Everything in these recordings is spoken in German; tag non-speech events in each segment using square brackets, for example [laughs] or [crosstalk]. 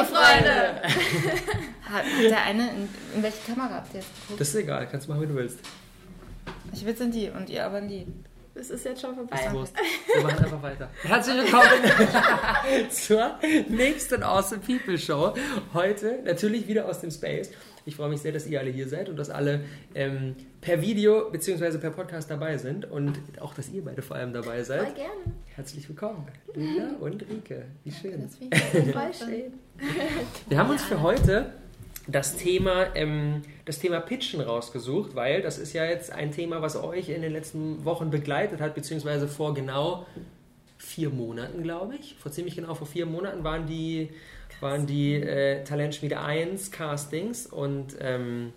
Videofreunde! [laughs] Hat, der eine, in, in welche Kamera habt ihr jetzt geguckt? Das ist egal, kannst du machen, wie du willst. Ich will in die und ihr aber in die. Es ist jetzt schon vorbei. [laughs] Wir machen einfach weiter. Herzlich willkommen [laughs] zur nächsten Awesome People Show. Heute natürlich wieder aus dem Space. Ich freue mich sehr, dass ihr alle hier seid und dass alle ähm, per Video bzw. per Podcast dabei sind und auch, dass ihr beide vor allem dabei seid. Voll gerne. Herzlich willkommen, Lina und Rike. Wie schön. Voll schön. Wir haben uns für heute das Thema, ähm, das Thema Pitchen rausgesucht, weil das ist ja jetzt ein Thema, was euch in den letzten Wochen begleitet hat, beziehungsweise vor genau vier Monaten, glaube ich. Vor ziemlich genau vor vier Monaten waren die, waren die äh, Talentschmiede 1 Castings und ähm,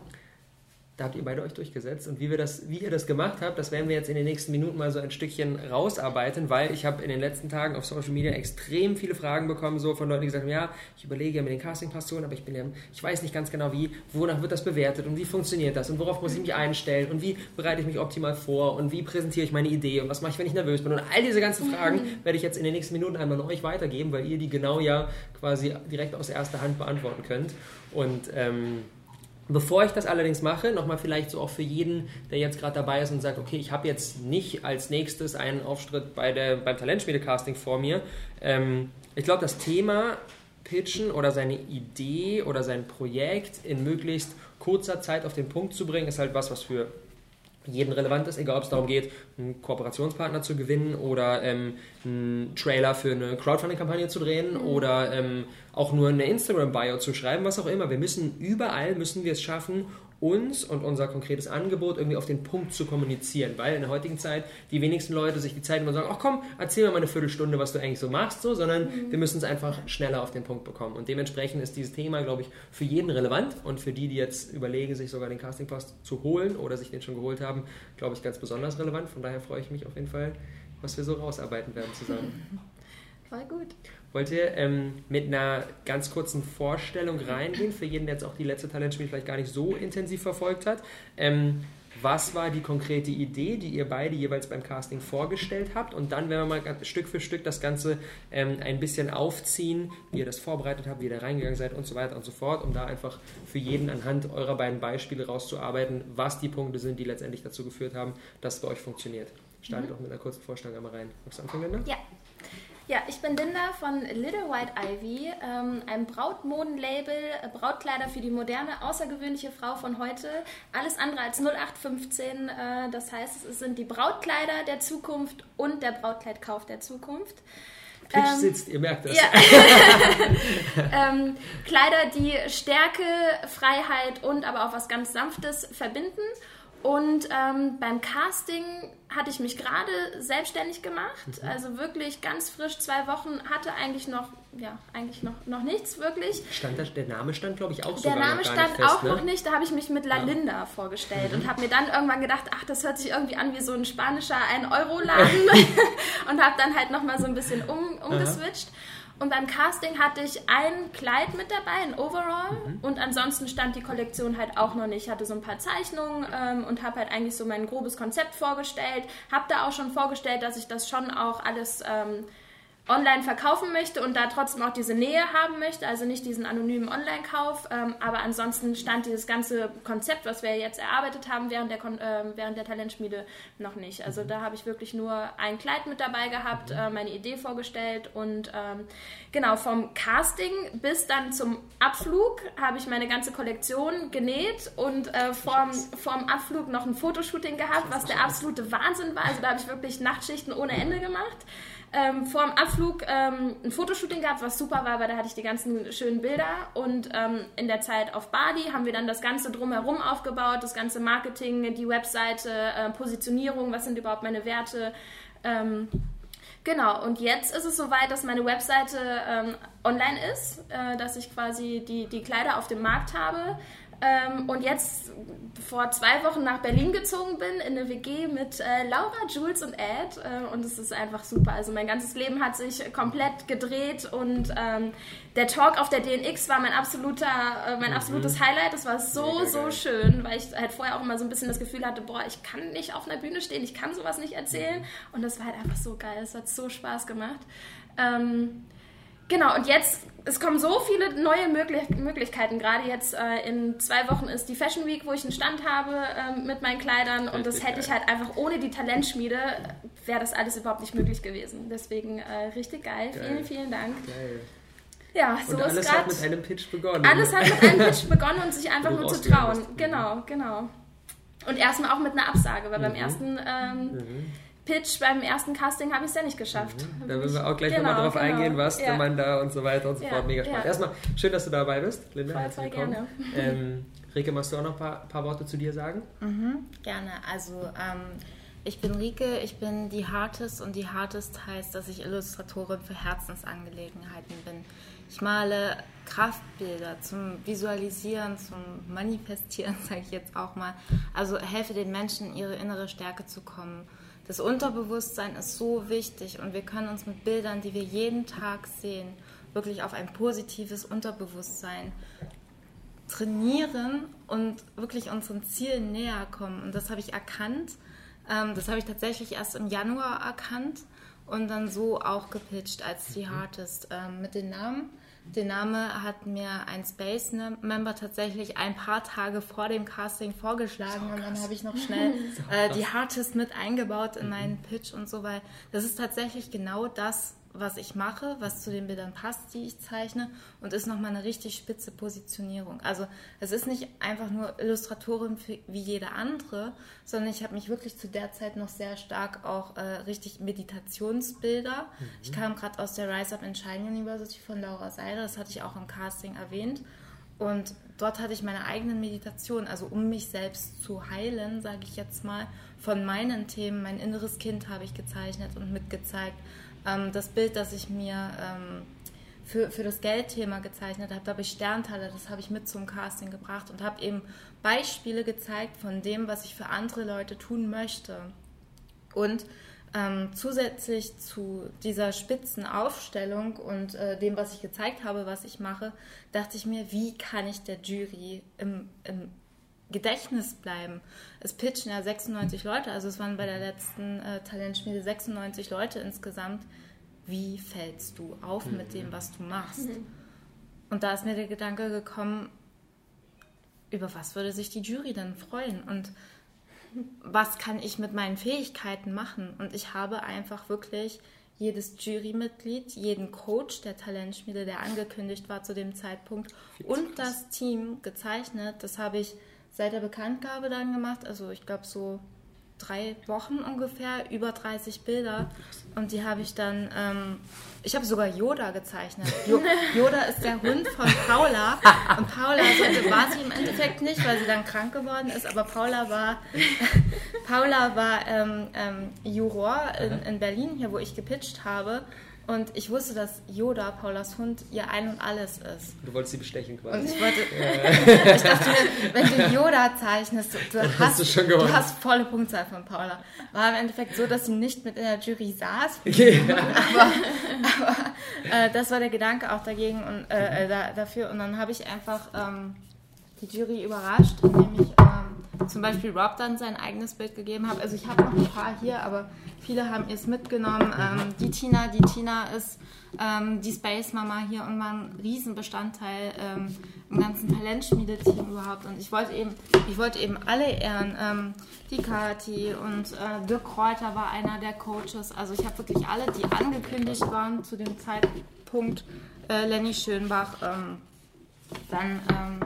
da habt ihr beide euch durchgesetzt. Und wie, wir das, wie ihr das gemacht habt, das werden wir jetzt in den nächsten Minuten mal so ein Stückchen rausarbeiten, weil ich habe in den letzten Tagen auf Social Media extrem viele Fragen bekommen, so von Leuten, die gesagt haben, ja, ich überlege ja mit den Castingpass zu aber ich bin ja, ich weiß nicht ganz genau wie, wonach wird das bewertet und wie funktioniert das und worauf muss ich mich einstellen und wie bereite ich mich optimal vor und wie präsentiere ich meine Idee und was mache ich, wenn ich nervös bin. Und all diese ganzen Fragen werde ich jetzt in den nächsten Minuten einmal an euch weitergeben, weil ihr die genau ja quasi direkt aus erster Hand beantworten könnt. Und ähm, Bevor ich das allerdings mache, nochmal vielleicht so auch für jeden, der jetzt gerade dabei ist und sagt, okay, ich habe jetzt nicht als nächstes einen Auftritt bei der, beim Talentschmiede-Casting vor mir. Ähm, ich glaube, das Thema Pitchen oder seine Idee oder sein Projekt in möglichst kurzer Zeit auf den Punkt zu bringen, ist halt was, was für jeden relevant ist, egal ob es darum geht, einen Kooperationspartner zu gewinnen oder ähm, einen Trailer für eine Crowdfunding-Kampagne zu drehen mhm. oder ähm, auch nur eine Instagram-Bio zu schreiben, was auch immer. Wir müssen überall, müssen wir es schaffen, uns und unser konkretes Angebot irgendwie auf den Punkt zu kommunizieren, weil in der heutigen Zeit die wenigsten Leute sich die Zeit nehmen und sagen, ach komm, erzähl mir mal eine Viertelstunde, was du eigentlich so machst, so, sondern mhm. wir müssen es einfach schneller auf den Punkt bekommen. Und dementsprechend ist dieses Thema, glaube ich, für jeden relevant und für die, die jetzt überlegen, sich sogar den Castingpost zu holen oder sich den schon geholt haben, glaube ich, ganz besonders relevant. Von daher freue ich mich auf jeden Fall, was wir so rausarbeiten werden zusammen. [laughs] Voll gut. Wollt ihr ähm, mit einer ganz kurzen Vorstellung reingehen, für jeden, der jetzt auch die letzte Talentspiel vielleicht gar nicht so intensiv verfolgt hat? Ähm, was war die konkrete Idee, die ihr beide jeweils beim Casting vorgestellt habt? Und dann werden wir mal Stück für Stück das Ganze ähm, ein bisschen aufziehen, wie ihr das vorbereitet habt, wie ihr da reingegangen seid und so weiter und so fort, um da einfach für jeden anhand eurer beiden Beispiele rauszuarbeiten, was die Punkte sind, die letztendlich dazu geführt haben, dass es bei euch funktioniert. Startet mhm. doch mit einer kurzen Vorstellung einmal rein. Magst du anfangen, Linda? Ja. Ja, ich bin Linda von Little White Ivy, ähm, einem Brautmodenlabel, äh, Brautkleider für die moderne, außergewöhnliche Frau von heute. Alles andere als 0815. Äh, das heißt, es sind die Brautkleider der Zukunft und der Brautkleidkauf der Zukunft. Pitch ähm, sitzt, ihr merkt das. Ja. [laughs] ähm, Kleider, die Stärke, Freiheit und aber auch was ganz Sanftes verbinden und ähm, beim Casting hatte ich mich gerade selbstständig gemacht, mhm. also wirklich ganz frisch, zwei Wochen, hatte eigentlich noch, ja, eigentlich noch, noch nichts wirklich. Stand da, der Name stand, glaube ich, auch so. Der Name stand fest, auch ne? noch nicht, da habe ich mich mit Lalinda ja. vorgestellt mhm. und habe mir dann irgendwann gedacht, ach, das hört sich irgendwie an wie so ein spanischer 1-Euro-Laden [laughs] [laughs] und habe dann halt nochmal so ein bisschen um, umgeswitcht. Und beim Casting hatte ich ein Kleid mit dabei, ein Overall. Mhm. Und ansonsten stand die Kollektion halt auch noch nicht. Ich hatte so ein paar Zeichnungen ähm, und habe halt eigentlich so mein grobes Konzept vorgestellt. Habe da auch schon vorgestellt, dass ich das schon auch alles ähm, online verkaufen möchte und da trotzdem auch diese Nähe haben möchte, also nicht diesen anonymen Online-Kauf. Ähm, aber ansonsten stand dieses ganze Konzept, was wir jetzt erarbeitet haben während der, äh, während der Talentschmiede, noch nicht. Also da habe ich wirklich nur ein Kleid mit dabei gehabt, äh, meine Idee vorgestellt und ähm, genau vom Casting bis dann zum Abflug habe ich meine ganze Kollektion genäht und äh, vorm, vorm Abflug noch ein Fotoshooting gehabt, was der absolute Wahnsinn war. Also da habe ich wirklich Nachtschichten ohne Ende gemacht ähm, vor dem Abflug ähm, ein Fotoshooting gehabt, was super war, weil da hatte ich die ganzen schönen Bilder. Und ähm, in der Zeit auf Bali haben wir dann das Ganze drumherum aufgebaut, das ganze Marketing, die Webseite, äh, Positionierung, was sind überhaupt meine Werte. Ähm, genau, und jetzt ist es soweit, dass meine Webseite ähm, online ist, äh, dass ich quasi die, die Kleider auf dem Markt habe. Ähm, und jetzt vor zwei Wochen nach Berlin gezogen bin, in eine WG mit äh, Laura, Jules und Ed. Äh, und es ist einfach super. Also mein ganzes Leben hat sich komplett gedreht und ähm, der Talk auf der DNX war mein absoluter, äh, mein mhm. absolutes Highlight. Das war so, so schön, weil ich halt vorher auch immer so ein bisschen das Gefühl hatte, boah, ich kann nicht auf einer Bühne stehen, ich kann sowas nicht erzählen. Und das war halt einfach so geil. Es hat so Spaß gemacht. Ähm, Genau, und jetzt, es kommen so viele neue Möglich Möglichkeiten. Gerade jetzt äh, in zwei Wochen ist die Fashion Week, wo ich einen Stand habe äh, mit meinen Kleidern. und das hätte ich halt einfach ohne die Talentschmiede, wäre das alles überhaupt nicht möglich gewesen. Deswegen äh, richtig geil. geil. Vielen, vielen Dank. Geil. Ja, so und ist alles hat mit einem Pitch begonnen. Alles hat mit einem Pitch begonnen und sich einfach nur zu trauen. Genau, genau. Und erstmal auch mit einer Absage, weil mhm. beim ersten ähm, mhm. Pitch, beim ersten Casting habe ich es ja nicht geschafft. Mhm. Da werden wir auch gleich genau, nochmal drauf genau. eingehen, was ja. man da und so weiter und so ja, fort. Mega spannend. Ja. Erstmal schön, dass du dabei bist, Linda. Voll, voll gerne. Ähm, Rike, magst du auch noch ein paar, paar Worte zu dir sagen? Mhm, gerne. Also ähm, ich bin Rike, ich bin die Hartest und die Hartest heißt, dass ich Illustratorin für Herzensangelegenheiten bin. Ich male Kraftbilder zum Visualisieren, zum Manifestieren, [laughs] sage ich jetzt auch mal. Also helfe den Menschen, in ihre innere Stärke zu kommen. Das Unterbewusstsein ist so wichtig und wir können uns mit Bildern, die wir jeden Tag sehen, wirklich auf ein positives Unterbewusstsein trainieren und wirklich unseren Zielen näher kommen. Und das habe ich erkannt. Ähm, das habe ich tatsächlich erst im Januar erkannt und dann so auch gepitcht als die Hardest ähm, mit den Namen. Den Name hat mir ein Space-Member tatsächlich ein paar Tage vor dem Casting vorgeschlagen so und dann habe ich noch schnell [laughs] so äh, die Hardest mit eingebaut in mhm. meinen Pitch und so, weil das ist tatsächlich genau das, was ich mache, was zu den Bildern passt, die ich zeichne und ist nochmal eine richtig spitze Positionierung. Also es ist nicht einfach nur Illustratorin wie jede andere, sondern ich habe mich wirklich zu der Zeit noch sehr stark auch äh, richtig Meditationsbilder. Mhm. Ich kam gerade aus der Rise Up and Shine University von Laura Seiler, das hatte ich auch im Casting erwähnt. Und dort hatte ich meine eigenen Meditationen, also um mich selbst zu heilen, sage ich jetzt mal, von meinen Themen. Mein inneres Kind habe ich gezeichnet und mitgezeigt ähm, das Bild, das ich mir ähm, für, für das Geldthema gezeichnet habe, da habe ich Sternteile, das habe ich mit zum Casting gebracht und habe eben Beispiele gezeigt von dem, was ich für andere Leute tun möchte. Und ähm, zusätzlich zu dieser spitzen Aufstellung und äh, dem, was ich gezeigt habe, was ich mache, dachte ich mir, wie kann ich der Jury im, im Gedächtnis bleiben. Es pitchen ja 96 Leute, also es waren bei der letzten äh, Talentschmiede 96 Leute insgesamt. Wie fällst du auf mhm. mit dem, was du machst? Mhm. Und da ist mir der Gedanke gekommen, über was würde sich die Jury denn freuen und was kann ich mit meinen Fähigkeiten machen? Und ich habe einfach wirklich jedes Jurymitglied, jeden Coach der Talentschmiede, der angekündigt war zu dem Zeitpunkt und das Team gezeichnet. Das habe ich seit der Bekanntgabe dann gemacht. Also ich glaube so drei Wochen ungefähr, über 30 Bilder. Und die habe ich dann, ähm, ich habe sogar Yoda gezeichnet. Jo [laughs] Yoda ist der Hund von Paula. Und Paula sollte, war sie im Endeffekt nicht, weil sie dann krank geworden ist. Aber Paula war, [laughs] Paula war ähm, ähm, Juror in, in Berlin, hier wo ich gepitcht habe. Und ich wusste, dass Yoda, Paulas Hund, ihr Ein und Alles ist. Du wolltest sie bestechen quasi. Und ich wollte. [laughs] ich dachte mir, wenn du Yoda zeichnest, du, hast, hast, du, du, hast volle Punktzahl von Paula. War im Endeffekt so, dass sie nicht mit in der Jury saß. [laughs] Yeah. aber, aber äh, das war der Gedanke auch dagegen und äh, äh da, dafür. Und dann habe ich einfach ähm, die Jury überrascht, indem ich ähm, zum Beispiel Rob dann sein eigenes Bild gegeben habe. Also ich habe noch ein paar hier, aber Viele haben es mitgenommen. Ähm, die Tina, die Tina ist ähm, die Space Mama hier und war ein Riesenbestandteil ähm, im ganzen Talentschmiedeteam überhaupt. Und ich wollte eben, ich wollte eben alle ehren. Ähm, die Kati und äh, Dirk Kräuter war einer der Coaches. Also ich habe wirklich alle, die angekündigt waren zu dem Zeitpunkt. Äh, Lenny Schönbach, ähm, dann ähm,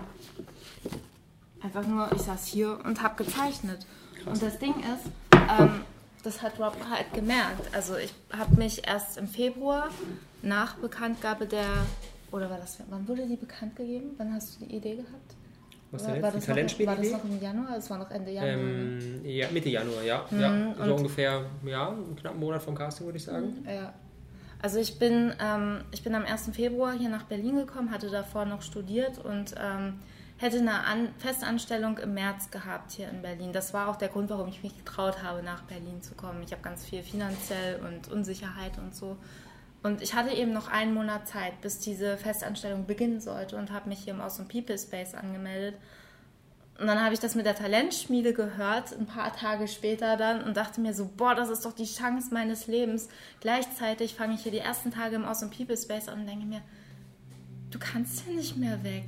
einfach nur, ich saß hier und habe gezeichnet. Und das Ding ist, ähm, das hat Rob halt gemerkt. Also ich habe mich erst im Februar nach Bekanntgabe der, oder war das, wann wurde die bekannt gegeben? Wann hast du die Idee gehabt? Was jetzt? War, die Talentspiel War das noch im Januar? Es war noch Ende Januar. Ähm, ja, Mitte Januar, ja. Mhm, ja so ungefähr, ja, einen knappen Monat vom Casting, würde ich sagen. Mhm, ja. Also ich bin, ähm, ich bin am 1. Februar hier nach Berlin gekommen, hatte davor noch studiert und ähm, hätte eine An Festanstellung im März gehabt hier in Berlin. Das war auch der Grund, warum ich mich getraut habe, nach Berlin zu kommen. Ich habe ganz viel finanziell und Unsicherheit und so. Und ich hatte eben noch einen Monat Zeit, bis diese Festanstellung beginnen sollte und habe mich hier im Awesome People Space angemeldet. und dann habe ich das mit der Talentschmiede gehört, ein paar Tage später dann, und dachte mir so, boah, das ist doch die Chance meines Lebens. Gleichzeitig fange ich hier die ersten Tage im Awesome People Space an und denke mir, du kannst ja nicht mehr weg.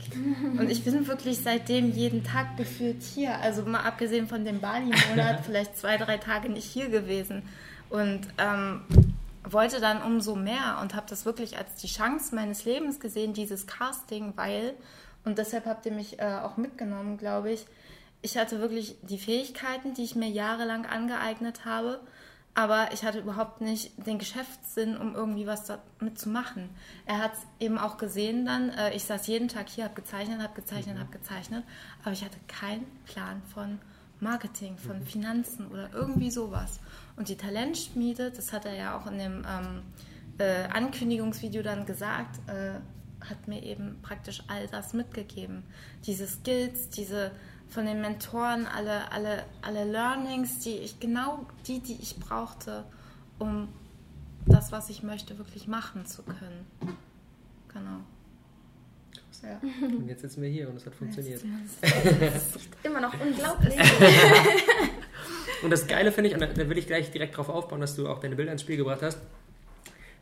Und ich bin wirklich seitdem jeden Tag gefühlt hier. Also mal abgesehen von dem Bali-Monat, [laughs] vielleicht zwei, drei Tage nicht hier gewesen. Und ähm, wollte dann umso mehr und habe das wirklich als die Chance meines Lebens gesehen, dieses Casting, weil und deshalb habt ihr mich äh, auch mitgenommen, glaube ich. Ich hatte wirklich die Fähigkeiten, die ich mir jahrelang angeeignet habe, aber ich hatte überhaupt nicht den Geschäftssinn, um irgendwie was damit zu machen. Er hat es eben auch gesehen dann. Äh, ich saß jeden Tag hier, habe gezeichnet, habe gezeichnet, mhm. habe gezeichnet, aber ich hatte keinen Plan von Marketing, von mhm. Finanzen oder irgendwie sowas. Und die Talentschmiede, das hat er ja auch in dem ähm, äh, Ankündigungsvideo dann gesagt, äh, hat mir eben praktisch all das mitgegeben. Diese Skills, diese von den Mentoren, alle, alle, alle Learnings, die ich genau die, die ich brauchte, um das, was ich möchte, wirklich machen zu können. Genau. Ja. [laughs] Und jetzt sitzen wir hier und es hat funktioniert. [laughs] Das [laughs] ist immer noch unglaublich. und das Geile finde ich, und da will ich gleich direkt darauf aufbauen, dass du auch deine Bilder ins Spiel gebracht hast.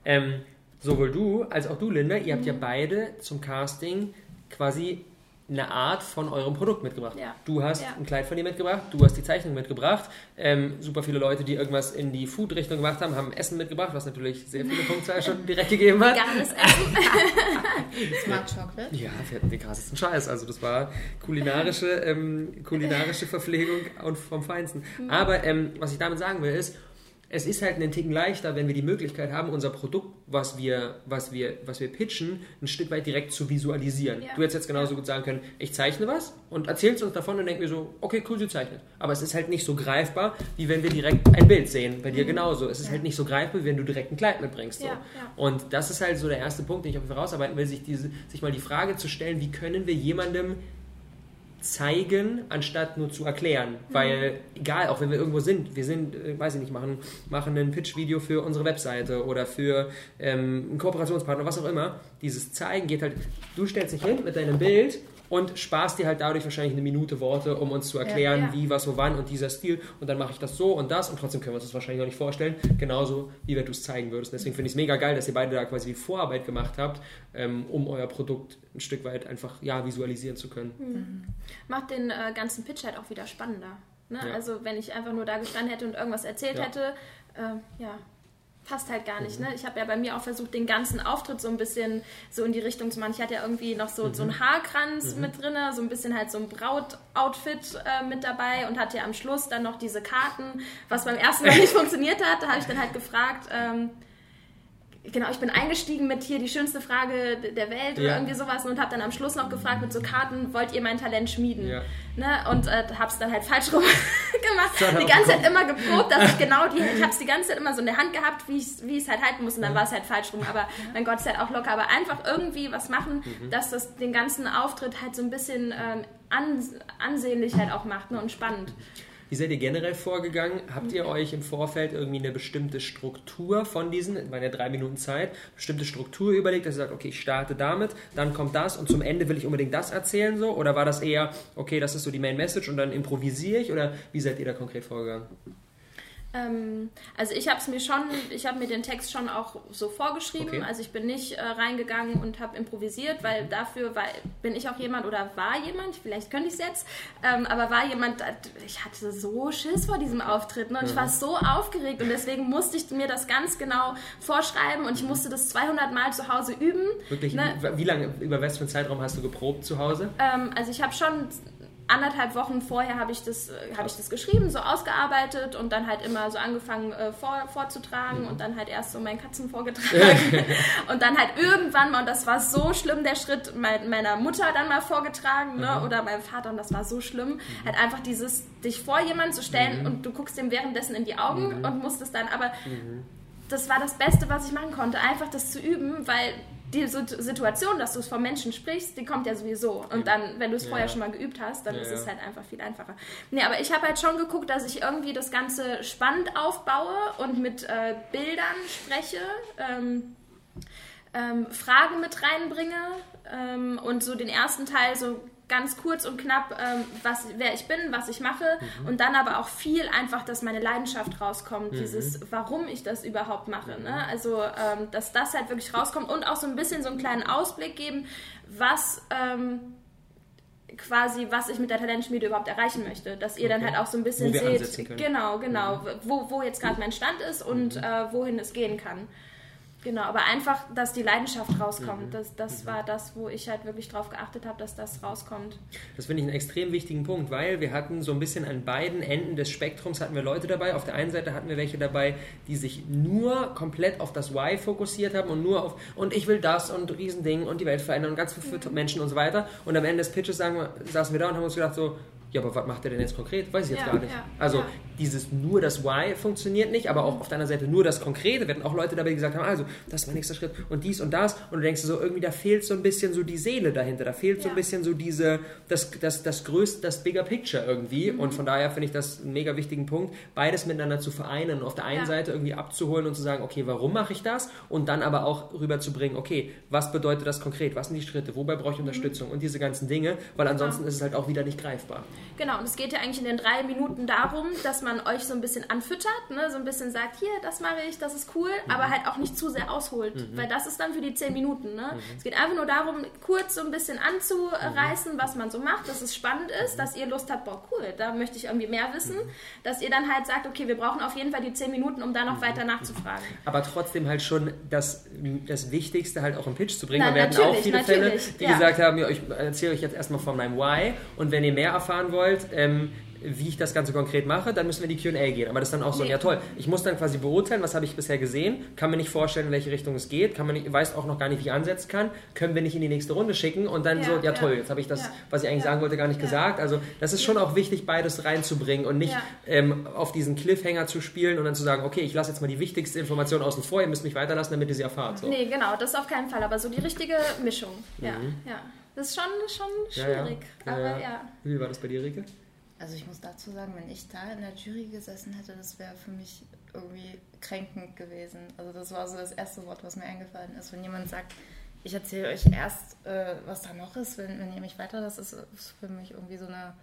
Ähm, sowohl du als auch du, Linda, ihr habt ja mhm. beide zum Casting quasi eine Art von eurem Produkt mitgebracht. Ja. Du hast ja. ein Kleid von dir mitgebracht, du hast die Zeichnung mitgebracht. Ähm, super viele Leute, die irgendwas in die Food-Richtung gemacht haben, haben Essen mitgebracht, was natürlich sehr viele [laughs] Punkte schon direkt gegeben hat. Veganes Essen. [laughs] Smart Chocolate. Ja, wir hatten den krassesten Scheiß. Also das war kulinarische, ähm, kulinarische [laughs] Verpflegung und vom Feinsten. Mhm. Aber ähm, was ich damit sagen will, ist, es ist halt einen Ticken leichter, wenn wir die Möglichkeit haben, unser Produkt, was wir, was wir, was wir pitchen, ein Stück weit direkt zu visualisieren. Ja. Du hättest jetzt genauso gut sagen können, ich zeichne was und erzählst uns davon und denken wir so, okay, cool, sie zeichnet. Aber es ist halt nicht so greifbar, wie wenn wir direkt ein Bild sehen. Bei dir mhm. genauso. Es ist ja. halt nicht so greifbar, wie wenn du direkt ein Kleid mitbringst. So. Ja, und das ist halt so der erste Punkt, den ich auf jeden Fall rausarbeiten will, sich, diese, sich mal die Frage zu stellen, wie können wir jemandem zeigen, anstatt nur zu erklären. Mhm. Weil, egal, auch wenn wir irgendwo sind, wir sind, äh, weiß ich nicht, machen, machen ein Pitch-Video für unsere Webseite oder für ähm, einen Kooperationspartner, was auch immer. Dieses Zeigen geht halt, du stellst dich hin mit deinem Bild und sparst dir halt dadurch wahrscheinlich eine Minute Worte, um uns zu erklären, ja, ja. wie, was, wo, wann und dieser Stil. Und dann mache ich das so und das und trotzdem können wir uns das wahrscheinlich noch nicht vorstellen. Genauso, wie wenn du es zeigen würdest. Deswegen finde ich es mega geil, dass ihr beide da quasi die Vorarbeit gemacht habt, ähm, um euer Produkt ein Stück weit einfach ja, visualisieren zu können. Mhm. Macht den äh, ganzen Pitch halt auch wieder spannender. Ne? Ja. Also wenn ich einfach nur da gestanden hätte und irgendwas erzählt hätte, äh, ja, passt halt gar nicht. Mhm. Ne? Ich habe ja bei mir auch versucht, den ganzen Auftritt so ein bisschen so in die Richtung zu machen. Ich hatte ja irgendwie noch so, mhm. so einen Haarkranz mhm. mit drin, so ein bisschen halt so ein Brautoutfit äh, mit dabei und hatte ja am Schluss dann noch diese Karten, was beim ersten Mal [laughs] nicht funktioniert hat. Da habe ich dann halt gefragt, ähm, genau, ich bin eingestiegen mit hier die schönste Frage der Welt ja. oder irgendwie sowas und habe dann am Schluss noch gefragt mit so Karten, wollt ihr mein Talent schmieden? Ja. Ne? Und äh, habe es dann halt falsch [laughs] rum gemacht. Die ganze Zeit immer geprobt, dass ich [laughs] genau die, ich habe es die ganze Zeit immer so in der Hand gehabt, wie ich es halt halten muss und dann war es halt falsch rum. Aber mein Gott, ist halt auch locker. Aber einfach irgendwie was machen, mhm. dass das den ganzen Auftritt halt so ein bisschen ähm, ansehnlich halt auch macht ne? und spannend. Wie seid ihr generell vorgegangen? Habt ihr euch im Vorfeld irgendwie eine bestimmte Struktur von diesen, bei der drei Minuten Zeit, bestimmte Struktur überlegt, dass ihr sagt, okay, ich starte damit, dann kommt das und zum Ende will ich unbedingt das erzählen so? Oder war das eher, okay, das ist so die Main Message und dann improvisiere ich? Oder wie seid ihr da konkret vorgegangen? Ähm, also ich habe es mir schon, ich habe mir den Text schon auch so vorgeschrieben. Okay. Also ich bin nicht äh, reingegangen und habe improvisiert, weil dafür war, bin ich auch jemand oder war jemand, vielleicht könnte ich es jetzt, ähm, aber war jemand, ich hatte so Schiss vor diesem Auftritt ne? und mhm. ich war so aufgeregt und deswegen musste ich mir das ganz genau vorschreiben und ich musste das 200 Mal zu Hause üben. Wirklich? Ne? Wie lange, über was für einen Zeitraum hast du geprobt zu Hause? Ähm, also ich habe schon anderthalb Wochen vorher habe ich, das, äh, hab ich das geschrieben, so ausgearbeitet und dann halt immer so angefangen äh, vor, vorzutragen mhm. und dann halt erst so meinen Katzen vorgetragen [laughs] und dann halt irgendwann mal, und das war so schlimm, der Schritt mein, meiner Mutter dann mal vorgetragen ne, mhm. oder meinem Vater und das war so schlimm, mhm. halt einfach dieses, dich vor jemanden zu stellen mhm. und du guckst dem währenddessen in die Augen mhm. und musstest dann, aber mhm. das war das Beste, was ich machen konnte, einfach das zu üben, weil die Situation, dass du es vor Menschen sprichst, die kommt ja sowieso. Und dann, wenn du es ja. vorher schon mal geübt hast, dann ja, ist es halt einfach viel einfacher. Nee, aber ich habe halt schon geguckt, dass ich irgendwie das Ganze spannend aufbaue und mit äh, Bildern spreche. Ähm, ähm, Fragen mit reinbringe ähm, und so den ersten Teil so ganz kurz und knapp, ähm, was, wer ich bin, was ich mache mhm. und dann aber auch viel einfach, dass meine Leidenschaft rauskommt, mhm. dieses, warum ich das überhaupt mache. Ne? Also, ähm, dass das halt wirklich rauskommt und auch so ein bisschen so einen kleinen Ausblick geben, was ähm, quasi, was ich mit der Talentschmiede überhaupt erreichen möchte. Dass ihr okay. dann halt auch so ein bisschen seht, genau, genau, mhm. wo, wo jetzt gerade mein Stand ist und mhm. äh, wohin es gehen kann. Genau, aber einfach, dass die Leidenschaft rauskommt. Mhm. Das, das mhm. war das, wo ich halt wirklich drauf geachtet habe, dass das rauskommt. Das finde ich einen extrem wichtigen Punkt, weil wir hatten so ein bisschen an beiden Enden des Spektrums hatten wir Leute dabei. Auf der einen Seite hatten wir welche dabei, die sich nur komplett auf das Why fokussiert haben und nur auf und ich will das und Riesending und die Welt verändern und ganz viele mhm. Menschen und so weiter. Und am Ende des Pitches sagen saßen wir da und haben uns gedacht so, ja, aber was macht er denn jetzt konkret? Weiß ich jetzt ja, gar nicht. Ja, also dieses nur das Why funktioniert nicht, aber auch auf deiner Seite nur das Konkrete. Hatten auch Leute dabei, gesagt haben, also das ist mein nächster Schritt und dies und das. Und du denkst so, irgendwie da fehlt so ein bisschen so die Seele dahinter. Da fehlt so ein bisschen so diese, das, das, das größte, das Bigger Picture irgendwie. Mhm. Und von daher finde ich das einen mega wichtigen Punkt, beides miteinander zu vereinen und auf der einen Seite irgendwie abzuholen und zu sagen, okay, warum mache ich das? Und dann aber auch rüberzubringen, okay, was bedeutet das konkret? Was sind die Schritte? Wobei brauche ich mhm. Unterstützung? Mhm. Und diese ganzen Dinge, weil ansonsten ist es halt auch wieder nicht greifbar. Genau, und es geht ja eigentlich in den drei Minuten darum, dass man euch so ein bisschen anfüttert, ne? so ein bisschen sagt, hier, das mache ich, das ist cool, mhm. aber halt auch nicht zu sehr ausholt, mhm. weil das ist dann für die zehn Minuten. Ne? Mhm. Es geht einfach nur darum, kurz so ein bisschen anzureißen, mhm. was man so macht, dass es spannend ist, mhm. dass ihr Lust habt, boah, cool, da möchte ich irgendwie mehr wissen, mhm. dass ihr dann halt sagt, okay, wir brauchen auf jeden Fall die zehn Minuten, um da noch weiter nachzufragen. Aber trotzdem halt schon das, das Wichtigste halt auch im Pitch zu bringen. Na, wir werden auch viele Fälle, die ja. gesagt haben, ich erzähle euch jetzt erstmal von meinem Why und wenn ihr mehr erfahren wollt, ähm, wie ich das Ganze konkret mache, dann müssen wir in die QA gehen. Aber das ist dann auch so, nee. ja toll, ich muss dann quasi beurteilen, was habe ich bisher gesehen, kann mir nicht vorstellen, in welche Richtung es geht, kann man nicht, weiß auch noch gar nicht, wie ich ansetzen kann, können wir nicht in die nächste Runde schicken und dann ja, so, ja, ja, toll, jetzt habe ich das, ja. was ich eigentlich sagen wollte, gar nicht gesagt. Also das ist schon auch wichtig, beides reinzubringen und nicht ähm, auf diesen Cliffhanger zu spielen und dann zu sagen, okay, ich lasse jetzt mal die wichtigste Information außen vor, ihr müsst mich weiterlassen, damit ihr sie erfahrt. So. Nee, genau, das auf keinen Fall, aber so die richtige Mischung. Ja, mhm. ja. Das ist schon, schon schwierig. Aber ja. Wie war das bei dir, Rike? Also ich muss dazu sagen, wenn ich da in der Jury gesessen hätte, das wäre für mich irgendwie kränkend gewesen. Also das war so das erste Wort, was mir eingefallen ist. Wenn jemand sagt, ich erzähle euch erst, äh, was da noch ist, wenn, wenn ihr mich weiter, das ist, ist für mich irgendwie so eine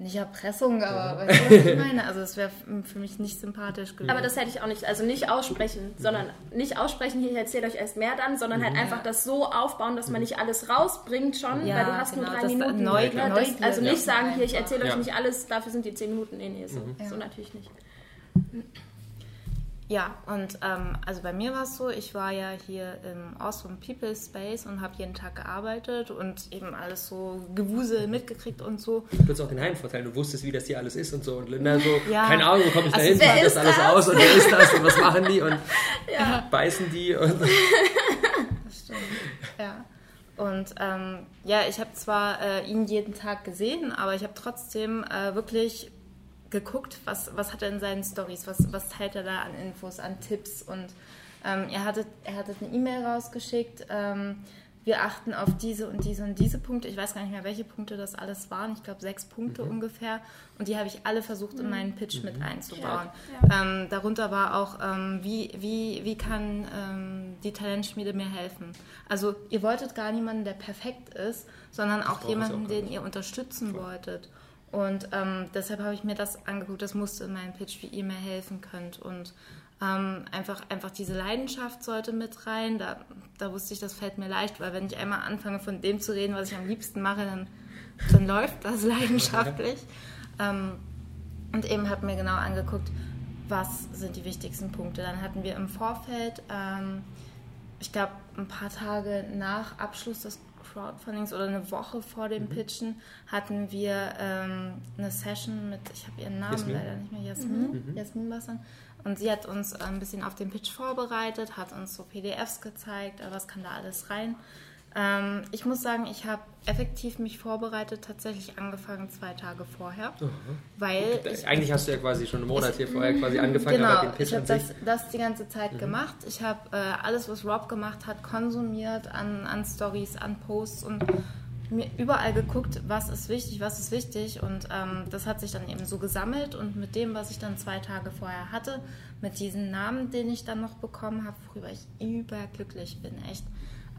nicht Erpressung, aber ja. weißt du, was ich meine? Also es wäre für mich nicht sympathisch gewesen. Aber das hätte ich auch nicht, also nicht aussprechen, sondern nicht aussprechen, hier, ich erzähle euch erst mehr dann, sondern halt mhm. einfach das so aufbauen, dass man nicht alles rausbringt schon, ja, weil du hast genau, nur drei Minuten. Neu, ne? das, also nicht sagen, hier, ich erzähle euch nicht alles, dafür sind die zehn Minuten. Nee, nee, so, mhm. so natürlich nicht. Ja, und ähm, also bei mir war es so, ich war ja hier im Awesome People Space und habe jeden Tag gearbeitet und eben alles so Gewusel mitgekriegt und so. Du hast auch den Heimvorteil, du wusstest, wie das hier alles ist und so. Und Linda so, ja. keine Ahnung, wo komme ich da also hin, das alles das? aus und wer ist das und was machen die und [laughs] ja. beißen die und... das stimmt, ja. Und ähm, ja, ich habe zwar äh, ihn jeden Tag gesehen, aber ich habe trotzdem äh, wirklich geguckt, was, was hat er in seinen Stories, was, was teilt er da an Infos, an Tipps und ähm, er, hatte, er hatte eine E-Mail rausgeschickt, ähm, wir achten auf diese und diese und diese Punkte. Ich weiß gar nicht mehr, welche Punkte das alles waren. Ich glaube, sechs Punkte mhm. ungefähr. Und die habe ich alle versucht, mhm. in meinen Pitch mhm. mit einzubauen. Ja. Ja. Ähm, darunter war auch, ähm, wie, wie, wie kann ähm, die Talentschmiede mir helfen? Also, ihr wolltet gar niemanden, der perfekt ist, sondern auch jemanden, auch den ihr unterstützen Voll. wolltet. Und ähm, deshalb habe ich mir das angeguckt, das musste in meinem Pitch, wie ihr mir helfen könnt. Und ähm, einfach, einfach diese Leidenschaft sollte mit rein. Da, da wusste ich, das fällt mir leicht, weil wenn ich einmal anfange, von dem zu reden, was ich am liebsten mache, dann, dann läuft das [laughs] leidenschaftlich. Ähm, und eben habe mir genau angeguckt, was sind die wichtigsten Punkte. Dann hatten wir im Vorfeld, ähm, ich glaube, ein paar Tage nach Abschluss des Crowdfundings oder eine Woche vor dem mhm. Pitchen hatten wir ähm, eine Session mit, ich habe ihren Namen Jasmin. leider nicht mehr, Jasmin, mhm. mhm. Jasmin was dann. Und sie hat uns ein bisschen auf den Pitch vorbereitet, hat uns so PDFs gezeigt, äh, was kann da alles rein. Ähm, ich muss sagen, ich habe effektiv mich vorbereitet, tatsächlich angefangen zwei Tage vorher. Mhm. Weil ich, Eigentlich hast du ja quasi schon einen Monat hier vorher quasi angefangen, genau, aber den Pitch ich habe das, das die ganze Zeit mhm. gemacht. Ich habe äh, alles, was Rob gemacht hat, konsumiert an, an Stories, an Posts und mir überall geguckt, was ist wichtig, was ist wichtig. Und ähm, das hat sich dann eben so gesammelt. Und mit dem, was ich dann zwei Tage vorher hatte, mit diesem Namen, den ich dann noch bekommen habe, worüber ich überglücklich bin, echt,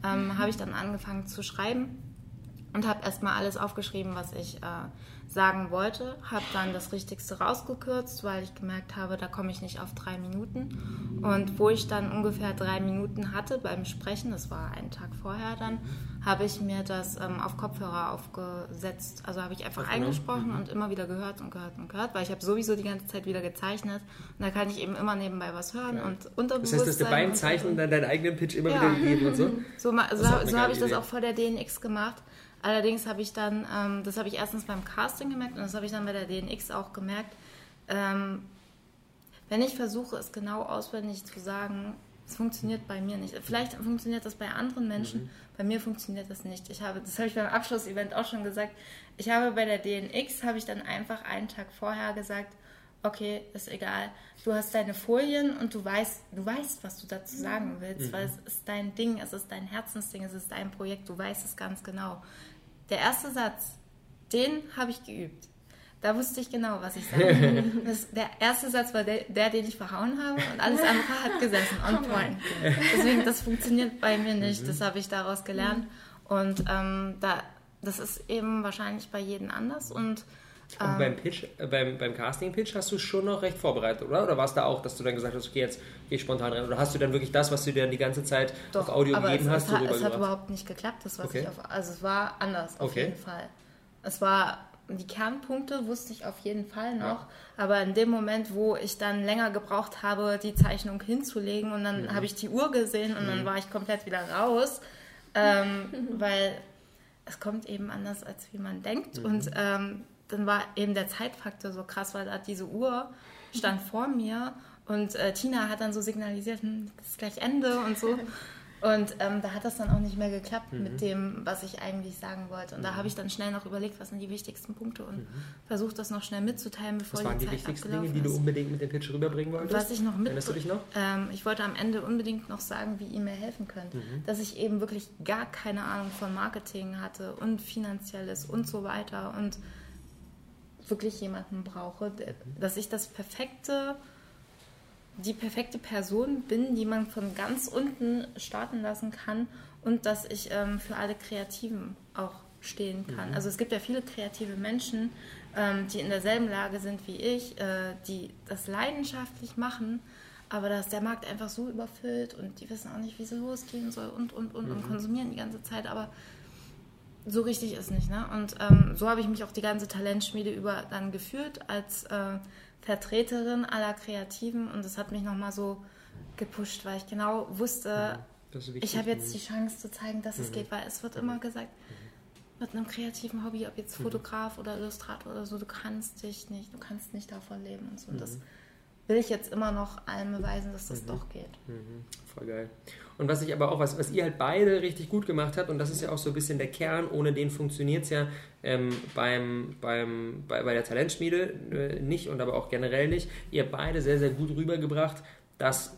ähm, mhm. habe ich dann angefangen zu schreiben und habe erstmal alles aufgeschrieben, was ich äh, sagen wollte. Habe dann das Richtigste rausgekürzt, weil ich gemerkt habe, da komme ich nicht auf drei Minuten. Und wo ich dann ungefähr drei Minuten hatte beim Sprechen, das war einen Tag vorher dann, habe ich mir das ähm, auf Kopfhörer aufgesetzt. Also habe ich einfach Ach, eingesprochen mhm. und immer wieder gehört und gehört und gehört, weil ich habe sowieso die ganze Zeit wieder gezeichnet. Und da kann ich eben immer nebenbei was hören ja. und unterbewusst. Das heißt, dass du beim Zeichnen dann deinen eigenen Pitch immer ja. wieder gegeben und so? [laughs] So, so, so habe ich das auch vor der DNX gemacht. Allerdings habe ich dann, ähm, das habe ich erstens beim Casting gemerkt und das habe ich dann bei der DNX auch gemerkt, ähm, wenn ich versuche, es genau auswendig zu sagen, es funktioniert bei mir nicht. Vielleicht funktioniert das bei anderen Menschen, mhm. bei mir funktioniert das nicht. Ich habe, das habe ich beim Abschlussevent auch schon gesagt. Ich habe bei der DNX habe ich dann einfach einen Tag vorher gesagt, okay, ist egal. Du hast deine Folien und du weißt, du weißt, was du dazu sagen willst, mhm. weil es ist dein Ding, es ist dein Herzensding, es ist dein Projekt, du weißt es ganz genau. Der erste Satz, den habe ich geübt. Da wusste ich genau, was ich sage. [laughs] der erste Satz war der, der, den ich verhauen habe und alles andere hat gesessen, on point. Deswegen, das funktioniert bei mir nicht. Das habe ich daraus gelernt. Und ähm, da, das ist eben wahrscheinlich bei jedem anders. Und aber ähm, beim Pitch, äh, beim, beim Casting-Pitch hast du schon noch recht vorbereitet, oder? Oder war es da auch, dass du dann gesagt hast, okay, jetzt gehe ich spontan rein? Oder hast du dann wirklich das, was du dir die ganze Zeit Doch, auf Audio gegeben es, hast, es, hat, es hat überhaupt nicht geklappt, das was okay. ich auf, also es war anders auf okay. jeden Fall. Es war die Kernpunkte wusste ich auf jeden Fall noch, ja. aber in dem Moment, wo ich dann länger gebraucht habe, die Zeichnung hinzulegen und dann mhm. habe ich die Uhr gesehen und mhm. dann war ich komplett wieder raus, ähm, [laughs] weil es kommt eben anders, als wie man denkt mhm. und ähm, dann war eben der Zeitfaktor so krass, weil da diese Uhr stand vor mir und äh, Tina hat dann so signalisiert, hm, das ist gleich Ende und so. Und ähm, da hat das dann auch nicht mehr geklappt mhm. mit dem, was ich eigentlich sagen wollte. Und mhm. da habe ich dann schnell noch überlegt, was sind die wichtigsten Punkte und mhm. versucht das noch schnell mitzuteilen, bevor was waren die, die wichtigsten Dinge, die du unbedingt mit dem Pitch rüberbringen wolltest? Was ich noch mit, Erinnerst du dich noch? Ähm, ich wollte am Ende unbedingt noch sagen, wie ihr mir helfen könnt. Mhm. Dass ich eben wirklich gar keine Ahnung von Marketing hatte und finanzielles und so weiter und wirklich jemanden brauche, dass ich das perfekte, die perfekte Person bin, die man von ganz unten starten lassen kann und dass ich ähm, für alle Kreativen auch stehen kann. Mhm. Also es gibt ja viele kreative Menschen, ähm, die in derselben Lage sind wie ich, äh, die das leidenschaftlich machen, aber da ist der Markt einfach so überfüllt und die wissen auch nicht, wie es losgehen soll und, und, und, mhm. und konsumieren die ganze Zeit. Aber so richtig ist nicht. Ne? Und ähm, so habe ich mich auch die ganze Talentschmiede über dann gefühlt als äh, Vertreterin aller Kreativen und das hat mich nochmal so gepusht, weil ich genau wusste, ja, ich habe jetzt die Chance zu zeigen, dass mhm. es geht, weil es wird immer gesagt, mhm. mit einem kreativen Hobby, ob jetzt mhm. Fotograf mhm. oder Illustrator oder so, du kannst dich nicht, du kannst nicht davon leben und so. Und das mhm. Will ich jetzt immer noch allen beweisen, dass das mhm. doch geht. Voll geil. Und was ich aber auch, was, was ihr halt beide richtig gut gemacht habt, und das ist ja auch so ein bisschen der Kern, ohne den funktioniert es ja ähm, beim, beim, bei, bei der Talentschmiede äh, nicht und aber auch generell nicht. Ihr habt beide sehr, sehr gut rübergebracht, dass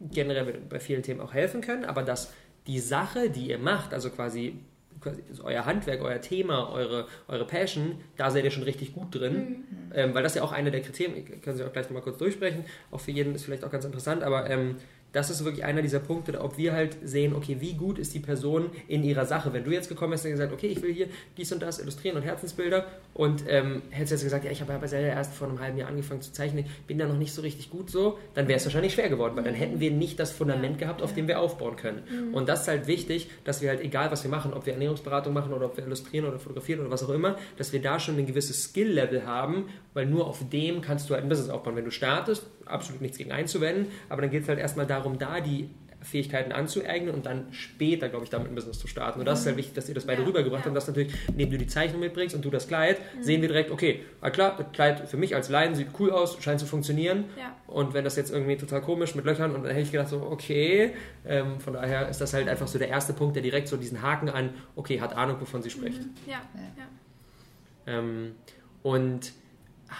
generell bei vielen Themen auch helfen können, aber dass die Sache, die ihr macht, also quasi euer Handwerk, euer Thema, eure, eure Passion, da seid ihr schon richtig gut drin. Mhm. Ähm, weil das ja auch eine der Kriterien, können Sie auch gleich nochmal kurz durchsprechen, auch für jeden ist vielleicht auch ganz interessant, aber ähm, das ist wirklich einer dieser Punkte, ob wir halt sehen, okay, wie gut ist die Person in ihrer Sache. Wenn du jetzt gekommen bist und gesagt, okay, ich will hier dies und das illustrieren und Herzensbilder und ähm, hättest jetzt gesagt, ja, ich habe aber selber erst vor einem halben Jahr angefangen zu zeichnen, bin da noch nicht so richtig gut so, dann wäre es wahrscheinlich schwer geworden, weil dann hätten wir nicht das Fundament gehabt, auf dem wir aufbauen können. Mhm. Und das ist halt wichtig, dass wir halt, egal was wir machen, ob wir Ernährungsberatung machen oder ob wir illustrieren oder fotografieren oder was auch immer, dass wir da schon ein gewisses Skill-Level haben, weil nur auf dem kannst du halt ein Business aufbauen. Wenn du startest, absolut nichts gegen einzuwenden, aber dann geht es halt erstmal darum, da die Fähigkeiten anzueignen und dann später, glaube ich, damit ein Business zu starten. Und das ist halt wichtig, dass ihr das beide ja, rübergebracht ja. habt und das natürlich, indem du die Zeichnung mitbringst und du das Kleid, mhm. sehen wir direkt, okay, na klar, das Kleid für mich als Leiden sieht cool aus, scheint zu funktionieren. Ja. Und wenn das jetzt irgendwie total komisch mit Löchern und dann hätte ich gedacht, so, okay, ähm, von daher ist das halt einfach so der erste Punkt, der direkt so diesen Haken an, okay, hat Ahnung, wovon sie spricht. Mhm. Ja, ja. Ähm, und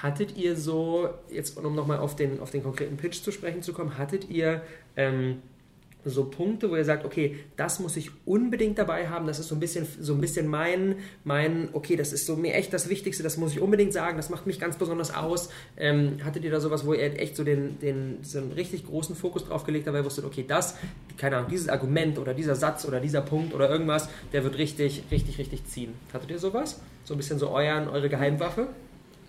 hattet ihr so, jetzt um nochmal auf den, auf den konkreten Pitch zu sprechen zu kommen, hattet ihr ähm, so Punkte, wo ihr sagt, okay, das muss ich unbedingt dabei haben, das ist so ein bisschen, so ein bisschen mein, mein, okay, das ist so mir echt das Wichtigste, das muss ich unbedingt sagen, das macht mich ganz besonders aus. Ähm, hattet ihr da sowas, wo ihr echt so den, den, so einen richtig großen Fokus drauf gelegt habt, weil ihr wusstet, okay, das, keine Ahnung, dieses Argument oder dieser Satz oder dieser Punkt oder irgendwas, der wird richtig, richtig, richtig ziehen. Hattet ihr sowas? So ein bisschen so euren, eure Geheimwaffe?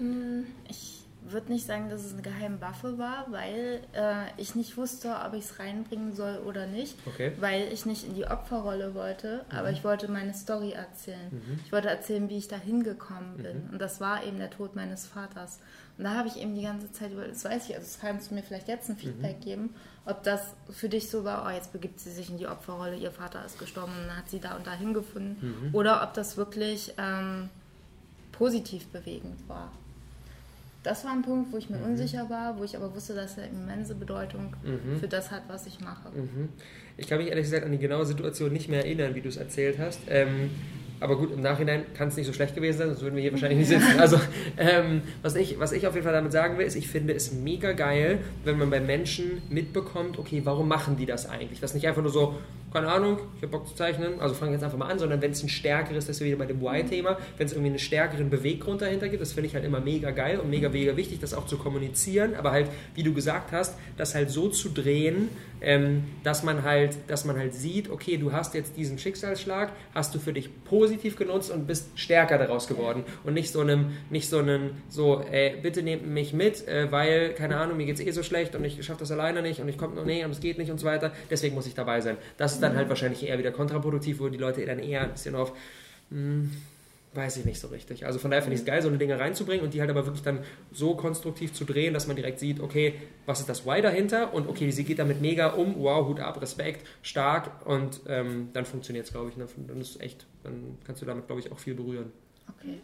Mm, ich würde nicht sagen, dass es eine geheime Waffe war, weil äh, ich nicht wusste, ob ich es reinbringen soll oder nicht, okay. weil ich nicht in die Opferrolle wollte, mhm. aber ich wollte meine Story erzählen. Mhm. Ich wollte erzählen, wie ich da hingekommen bin. Mhm. Und das war eben der Tod meines Vaters. Und da habe ich eben die ganze Zeit über, das weiß ich, also das kannst du mir vielleicht jetzt ein Feedback mhm. geben, ob das für dich so war, oh, jetzt begibt sie sich in die Opferrolle, ihr Vater ist gestorben und dann hat sie da und da hingefunden. Mhm. Oder ob das wirklich ähm, positiv bewegend war das war ein Punkt, wo ich mir mhm. unsicher war, wo ich aber wusste, dass er immense Bedeutung mhm. für das hat, was ich mache. Mhm. Ich kann mich ehrlich gesagt an die genaue Situation nicht mehr erinnern, wie du es erzählt hast. Ähm, aber gut, im Nachhinein kann es nicht so schlecht gewesen sein, sonst würden wir hier wahrscheinlich nicht sitzen. [laughs] Also, ähm, was, ich, was ich auf jeden Fall damit sagen will, ist, ich finde es mega geil, wenn man bei Menschen mitbekommt, okay, warum machen die das eigentlich? Das ist nicht einfach nur so, keine Ahnung, ich habe Bock zu zeichnen, also fange jetzt einfach mal an, sondern wenn es ein stärkeres, das ist wieder bei dem Why-Thema, wenn es irgendwie einen stärkeren Beweggrund dahinter gibt, das finde ich halt immer mega geil und mega, mega wichtig, das auch zu kommunizieren, aber halt, wie du gesagt hast, das halt so zu drehen, ähm, dass man halt, dass man halt sieht, okay, du hast jetzt diesen Schicksalsschlag, hast du für dich positiv genutzt und bist stärker daraus geworden und nicht so einem, nicht so einem, so, ey, bitte nehmt mich mit, äh, weil, keine Ahnung, mir geht es eh so schlecht und ich schaffe das alleine nicht und ich komme noch, nee, und es geht nicht und so weiter, deswegen muss ich dabei sein. Das ist dann halt wahrscheinlich eher wieder kontraproduktiv, wo die Leute dann eher ein bisschen auf, mh, hm, weiß ich nicht so richtig. Also von daher finde ich es geil, so eine Dinge reinzubringen und die halt aber wirklich dann so konstruktiv zu drehen, dass man direkt sieht, okay, was ist das Why dahinter und okay, sie geht damit mega um, wow, Hut ab, Respekt, stark und ähm, dann funktioniert es, glaube ich. Ne? Dann ist echt, dann kannst du damit, glaube ich, auch viel berühren. Okay.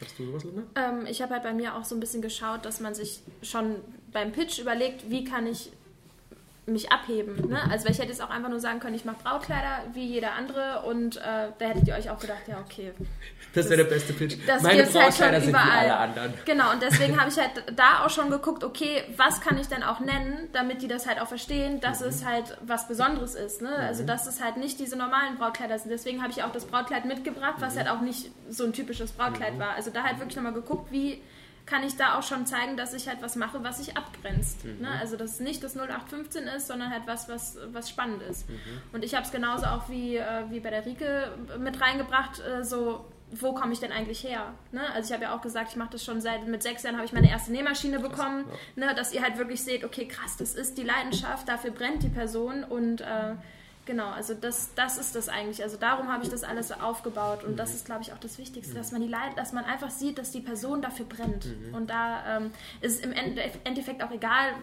Hast du sowas, Linda? Ähm, ich habe halt bei mir auch so ein bisschen geschaut, dass man sich schon beim Pitch überlegt, wie kann ich mich abheben. Ne? Also ich hätte jetzt auch einfach nur sagen können, ich mache Brautkleider wie jeder andere und äh, da hättet ihr euch auch gedacht, ja okay. Das wäre der beste Pitch. Das Meine Brautkleider halt sind überall. wie alle anderen. Genau, und deswegen habe ich halt da auch schon geguckt, okay, was kann ich denn auch nennen, damit die das halt auch verstehen, dass mhm. es halt was Besonderes ist. Ne? Also, mhm. Also dass es halt nicht diese normalen Brautkleider sind. Deswegen habe ich auch das Brautkleid mitgebracht, was mhm. halt auch nicht so ein typisches Brautkleid mhm. war. Also da halt wirklich nochmal geguckt, wie kann ich da auch schon zeigen, dass ich halt was mache, was sich abgrenzt. Mhm. Ne? Also dass es nicht das 0815 ist, sondern halt was, was, was spannend ist. Mhm. Und ich habe es genauso auch wie, äh, wie bei der Rike mit reingebracht, äh, so wo komme ich denn eigentlich her? Ne? Also ich habe ja auch gesagt, ich mache das schon seit mit sechs Jahren habe ich meine erste Nähmaschine bekommen, ja. ne? dass ihr halt wirklich seht, okay, krass, das ist die Leidenschaft, dafür brennt die Person und äh, Genau, also das, das ist das eigentlich. Also darum habe ich das alles so aufgebaut und mhm. das ist, glaube ich, auch das Wichtigste, mhm. dass man die Leid, dass man einfach sieht, dass die Person dafür brennt. Mhm. Und da ähm, ist es im Endeffekt auch egal,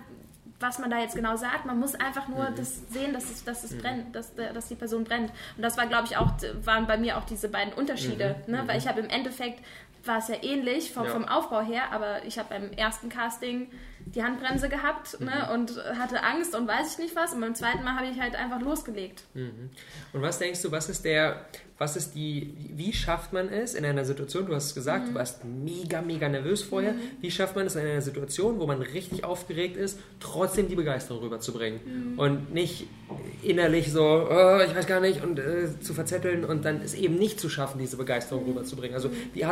was man da jetzt genau sagt. Man muss einfach nur mhm. das sehen, dass es, dass es mhm. brennt, dass, dass die Person brennt. Und das war, glaube ich, auch, waren bei mir auch diese beiden Unterschiede. Mhm. Ne? Weil ich habe im Endeffekt war es ja ähnlich vom, ja. vom Aufbau her, aber ich habe beim ersten Casting die Handbremse gehabt ne, mhm. ne, und hatte Angst und weiß ich nicht was. Und beim zweiten Mal habe ich halt einfach losgelegt. Mhm. Und was denkst du, was ist der, was ist die, wie schafft man es in einer Situation, du hast es gesagt, mhm. du warst mega, mega nervös vorher, mhm. wie schafft man es in einer Situation, wo man richtig aufgeregt ist, trotzdem die Begeisterung rüberzubringen mhm. und nicht innerlich so, oh, ich weiß gar nicht, und äh, zu verzetteln und dann es eben nicht zu schaffen, diese Begeisterung rüberzubringen. Also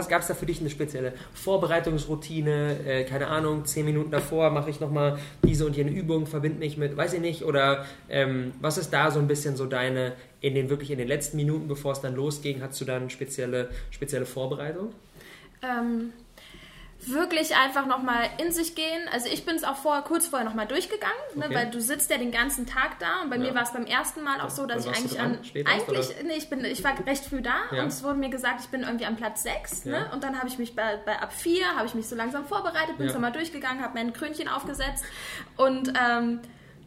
gab es da für dich eine spezielle Vorbereitungsroutine, äh, keine Ahnung, zehn Minuten davor mache ich nochmal diese und jene Übung, verbinde mich mit, weiß ich nicht, oder ähm, was ist da so ein bisschen so deine in den wirklich in den letzten Minuten, bevor es dann losging, hast du dann spezielle, spezielle Vorbereitung? Ähm, wirklich einfach nochmal in sich gehen. Also ich bin es auch vorher, kurz vorher nochmal durchgegangen, ne, okay. ne, weil du sitzt ja den ganzen Tag da und bei ja. mir war es beim ersten Mal auch so, dass ich eigentlich an eigentlich nee, ich bin ich war recht früh da ja. und es wurde mir gesagt, ich bin irgendwie am Platz 6 ja. ne, und dann habe ich mich bei, bei ab 4 habe ich mich so langsam vorbereitet, bin ja. nochmal durchgegangen, habe mein Krönchen aufgesetzt und ähm,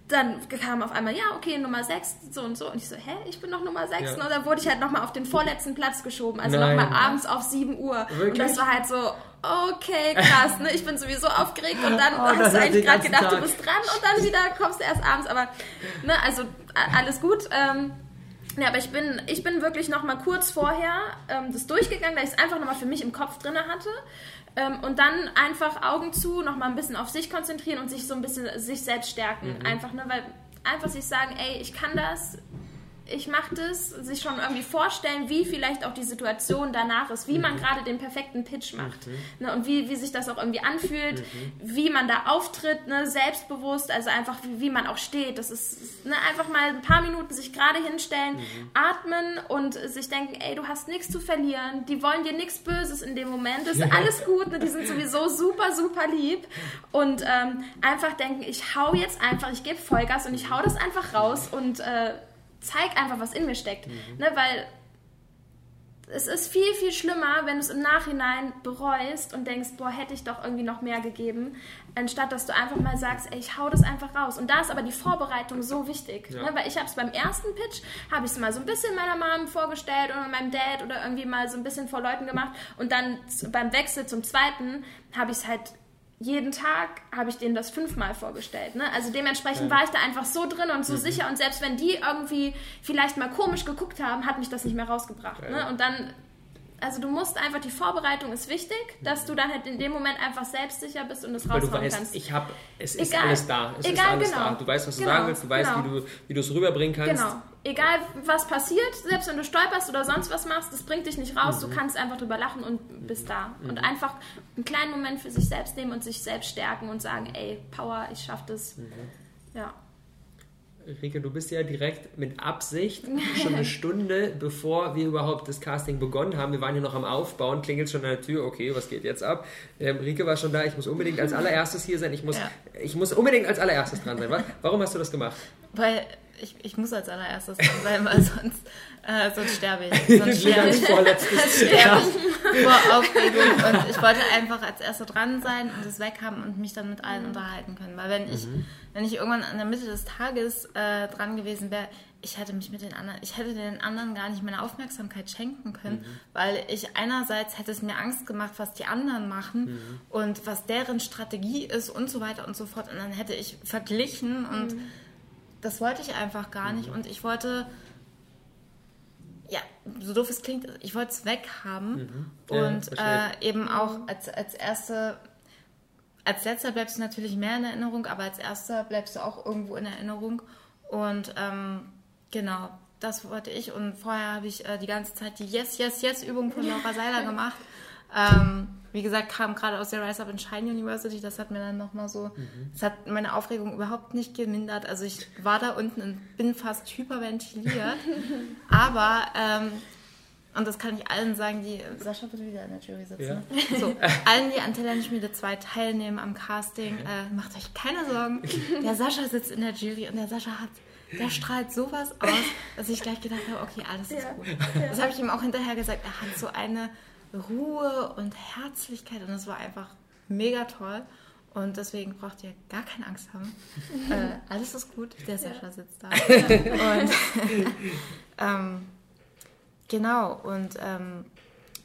dann kam auf einmal, ja, okay, Nummer 6, so und so. Und ich so, hä, ich bin noch Nummer 6. Ja. Und dann wurde ich halt nochmal auf den vorletzten Platz geschoben. Also nochmal abends auf 7 Uhr. Wirklich? Und das war halt so, okay, krass, ne? Ich bin sowieso aufgeregt und dann oh, hast du eigentlich gerade gedacht, Tag. du bist dran und dann wieder kommst du erst abends. Aber, ne, also alles gut. Ähm, ja, aber ich bin, ich bin wirklich nochmal kurz vorher ähm, das durchgegangen, da ich es einfach nochmal für mich im Kopf drin hatte. Ähm, und dann einfach Augen zu, nochmal ein bisschen auf sich konzentrieren und sich so ein bisschen sich selbst stärken. Mhm. Einfach, ne, weil einfach sich sagen, ey, ich kann das, ich mache das, sich schon irgendwie vorstellen, wie vielleicht auch die Situation danach ist, wie man mhm. gerade den perfekten Pitch macht mhm. ne, und wie, wie sich das auch irgendwie anfühlt, mhm. wie man da auftritt, ne, selbstbewusst, also einfach wie, wie man auch steht. Das ist ne, einfach mal ein paar Minuten sich gerade hinstellen, mhm. atmen und sich denken, ey, du hast nichts zu verlieren, die wollen dir nichts Böses in dem Moment, das ist ja. alles gut, ne, die sind sowieso super, super lieb und ähm, einfach denken, ich hau jetzt einfach, ich gebe Vollgas und ich hau das einfach raus und äh, zeig einfach, was in mir steckt. Mhm. Ne, weil es ist viel, viel schlimmer, wenn du es im Nachhinein bereust und denkst, boah, hätte ich doch irgendwie noch mehr gegeben, anstatt dass du einfach mal sagst, ey, ich hau das einfach raus. Und da ist aber die Vorbereitung so wichtig. Ja. Ne? Weil ich habe es beim ersten Pitch, habe ich es mal so ein bisschen meiner Mom vorgestellt oder meinem Dad oder irgendwie mal so ein bisschen vor Leuten gemacht. Und dann beim Wechsel zum zweiten habe ich es halt jeden Tag habe ich denen das fünfmal vorgestellt. Ne? Also dementsprechend war ich da einfach so drin und so mhm. sicher und selbst wenn die irgendwie vielleicht mal komisch geguckt haben, hat mich das nicht mehr rausgebracht. Ne? Und dann also du musst einfach, die Vorbereitung ist wichtig, dass du dann halt in dem Moment einfach selbstsicher bist und es raushauen Weil du weißt, kannst. Ich habe, es ist Egal. alles da. Es Egal, ist alles genau. da. Du weißt, was du genau. sagen willst, du weißt, genau. wie du wie du es rüberbringen kannst. Genau. Egal, was passiert, selbst wenn du stolperst oder sonst was machst, das bringt dich nicht raus. Mhm. Du kannst einfach drüber lachen und bist da. Mhm. Und einfach einen kleinen Moment für sich selbst nehmen und sich selbst stärken und sagen, ey, Power, ich schaff das. Mhm. Ja. Rike, du bist ja direkt mit Absicht [laughs] schon eine Stunde, bevor wir überhaupt das Casting begonnen haben. Wir waren hier noch am Aufbauen, klingelt schon an der Tür, okay, was geht jetzt ab? Ähm, Rike war schon da, ich muss unbedingt als [laughs] allererstes hier sein, ich muss, ja. ich muss unbedingt als allererstes dran sein. Warum hast du das gemacht? Weil ich, ich muss als allererstes dran sein, weil [laughs] sonst, äh, sonst sterbe ich. Sonst sterbe ich. Vorletztes sterbe ich vor Aufregung. Und ich wollte einfach als Erster dran sein und es weg haben und mich dann mit allen unterhalten können. Weil wenn ich, mhm. wenn ich irgendwann an der Mitte des Tages äh, dran gewesen wäre, ich hätte mich mit den anderen, ich hätte den anderen gar nicht meine Aufmerksamkeit schenken können, mhm. weil ich einerseits hätte es mir Angst gemacht, was die anderen machen mhm. und was deren Strategie ist und so weiter und so fort. Und dann hätte ich verglichen und mhm das wollte ich einfach gar nicht. Mhm. Und ich wollte, ja, so doof es klingt, ich wollte es weghaben. Mhm. Ja, und äh, eben auch als, als erste, als letzter bleibst du natürlich mehr in Erinnerung, aber als erster bleibst du auch irgendwo in Erinnerung. Und ähm, genau, das wollte ich. Und vorher habe ich äh, die ganze Zeit die Yes, Yes, Yes-Übung von Laura Seiler [laughs] gemacht. Ähm, wie gesagt, kam gerade aus der Rise Up in Shine University, das hat mir dann nochmal so, mhm. das hat meine Aufregung überhaupt nicht gemindert. Also ich war da unten und bin fast hyperventiliert. [laughs] aber, ähm, und das kann ich allen sagen, die, Sascha wird wieder in der Jury sitzen. Ja. So, allen, die an Talentschmiede 2 teilnehmen am Casting, äh, macht euch keine Sorgen. Der Sascha sitzt in der Jury und der Sascha hat der strahlt sowas aus, dass ich gleich gedacht habe, okay, alles ist ja, gut. Ja. Das habe ich ihm auch hinterher gesagt. Er hat so eine Ruhe und Herzlichkeit und das war einfach mega toll. Und deswegen braucht ihr gar keine Angst haben. [laughs] äh, alles ist gut, der Sascha sitzt da. [laughs] und ähm, genau, und ähm,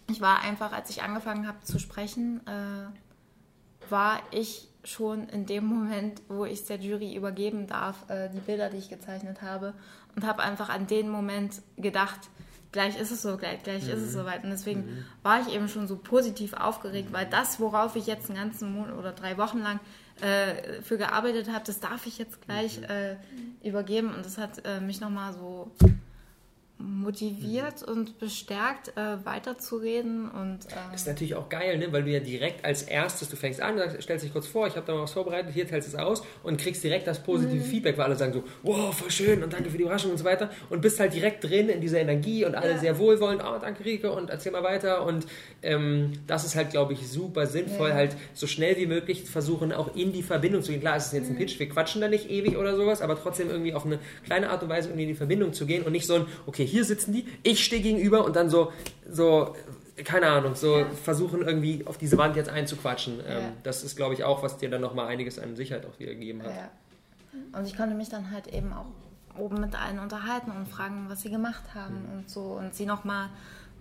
ich war einfach, als ich angefangen habe zu sprechen, äh, war ich schon in dem Moment, wo ich es der Jury übergeben darf, äh, die Bilder, die ich gezeichnet habe, und habe einfach an den Moment gedacht, gleich ist es so, gleich, gleich mhm. ist es mhm. soweit. Und deswegen mhm. war ich eben schon so positiv aufgeregt, weil das, worauf ich jetzt einen ganzen Monat oder drei Wochen lang äh, für gearbeitet habe, das darf ich jetzt gleich mhm. äh, übergeben. Und das hat äh, mich nochmal so motiviert mhm. und bestärkt, äh, weiterzureden. Und, ähm ist natürlich auch geil, ne? weil du ja direkt als erstes, du fängst an, stellst dich kurz vor, ich habe da mal was vorbereitet, hier teilst es aus und kriegst direkt das positive mhm. Feedback, weil alle sagen so, wow, voll schön und danke für die Überraschung und so weiter und bist halt direkt drin in dieser Energie und alle ja. sehr wohlwollend, oh, danke Rike und erzähl mal weiter und ähm, das ist halt, glaube ich, super sinnvoll, ja. halt so schnell wie möglich versuchen, auch in die Verbindung zu gehen. Klar, es ist jetzt ein mhm. Pitch, wir quatschen da nicht ewig oder sowas, aber trotzdem irgendwie auf eine kleine Art und Weise irgendwie in die Verbindung zu gehen und nicht so ein, okay, hier sitzen die, ich stehe gegenüber und dann so, so keine Ahnung, so ja. versuchen irgendwie auf diese Wand jetzt einzuquatschen. Ähm, ja. das ist, glaube ich, auch, was dir dann nochmal einiges an Sicherheit auch wieder gegeben hat. Ja. Und ich konnte mich dann halt eben auch oben mit allen unterhalten und fragen, was sie gemacht haben mhm. und so und sie nochmal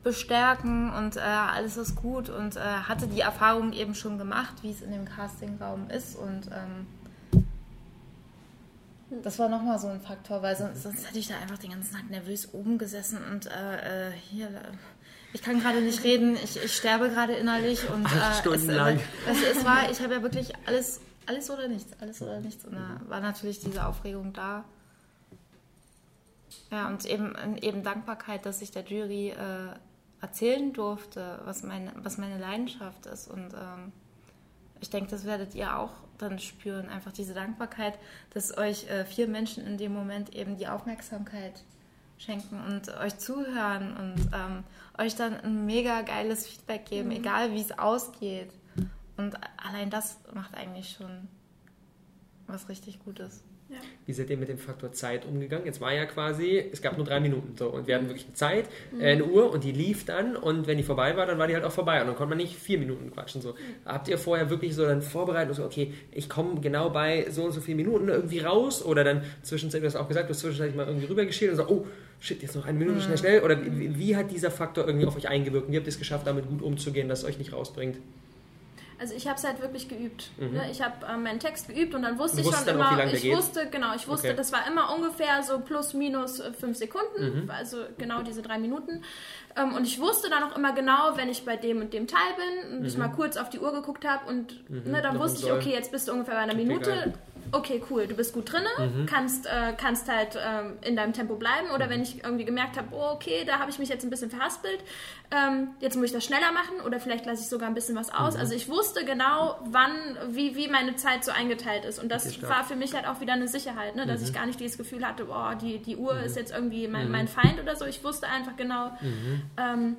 bestärken und äh, alles ist gut und äh, hatte die Erfahrung eben schon gemacht, wie es in dem Castingraum ist und ähm, das war nochmal so ein Faktor, weil sonst, sonst, hätte ich da einfach den ganzen Tag nervös oben gesessen und äh, äh hier, ich kann gerade nicht reden, ich, ich sterbe gerade innerlich und äh, es, lang. Es, es, war, ich habe ja wirklich alles, alles oder nichts, alles oder nichts und da war natürlich diese Aufregung da Ja, und eben, eben Dankbarkeit, dass ich der Jury äh, erzählen durfte, was meine, was meine Leidenschaft ist. Und ähm, ich denke, das werdet ihr auch dann spüren. Einfach diese Dankbarkeit, dass euch äh, vier Menschen in dem Moment eben die Aufmerksamkeit schenken und euch zuhören und ähm, euch dann ein mega geiles Feedback geben, mhm. egal wie es ausgeht. Und allein das macht eigentlich schon was richtig Gutes. Ja. Wie seid ihr mit dem Faktor Zeit umgegangen? Jetzt war ja quasi, es gab nur drei Minuten so und wir hatten wirklich eine Zeit, mhm. äh, eine Uhr und die lief dann und wenn die vorbei war, dann war die halt auch vorbei und dann konnte man nicht vier Minuten quatschen. So. Mhm. Habt ihr vorher wirklich so dann vorbereitet, so, okay, ich komme genau bei so und so vielen Minuten irgendwie raus oder dann zwischenzeitlich, du hast auch gesagt, du hast zwischenzeitlich mal irgendwie rübergeschält und so, oh, shit, jetzt noch eine Minute, mhm. schnell, schnell. Oder wie, wie, hat dieser Faktor irgendwie auf euch eingewirkt? Wie habt ihr es geschafft, damit gut umzugehen, dass es euch nicht rausbringt? Also ich habe es halt wirklich geübt. Mhm. Ne? Ich habe äh, meinen Text geübt und dann wusste ich schon immer, auch, ich wusste, genau, ich wusste, okay. das war immer ungefähr so plus minus äh, fünf Sekunden, mhm. also genau diese drei Minuten. Ähm, und ich wusste dann auch immer genau, wenn ich bei dem und dem Teil bin und mhm. ich mal kurz auf die Uhr geguckt habe und mhm. ne, dann wusste ich, okay, jetzt bist du ungefähr bei einer Minute okay, cool, du bist gut drin, mhm. kannst, äh, kannst halt äh, in deinem Tempo bleiben. Oder mhm. wenn ich irgendwie gemerkt habe, oh, okay, da habe ich mich jetzt ein bisschen verhaspelt, ähm, jetzt muss ich das schneller machen oder vielleicht lasse ich sogar ein bisschen was aus. Mhm. Also ich wusste genau, wann, wie, wie meine Zeit so eingeteilt ist. Und das war für mich halt auch wieder eine Sicherheit, ne? dass ich mhm. gar nicht dieses Gefühl hatte, oh, die, die Uhr mhm. ist jetzt irgendwie mein, mhm. mein Feind oder so. Ich wusste einfach genau, ähm,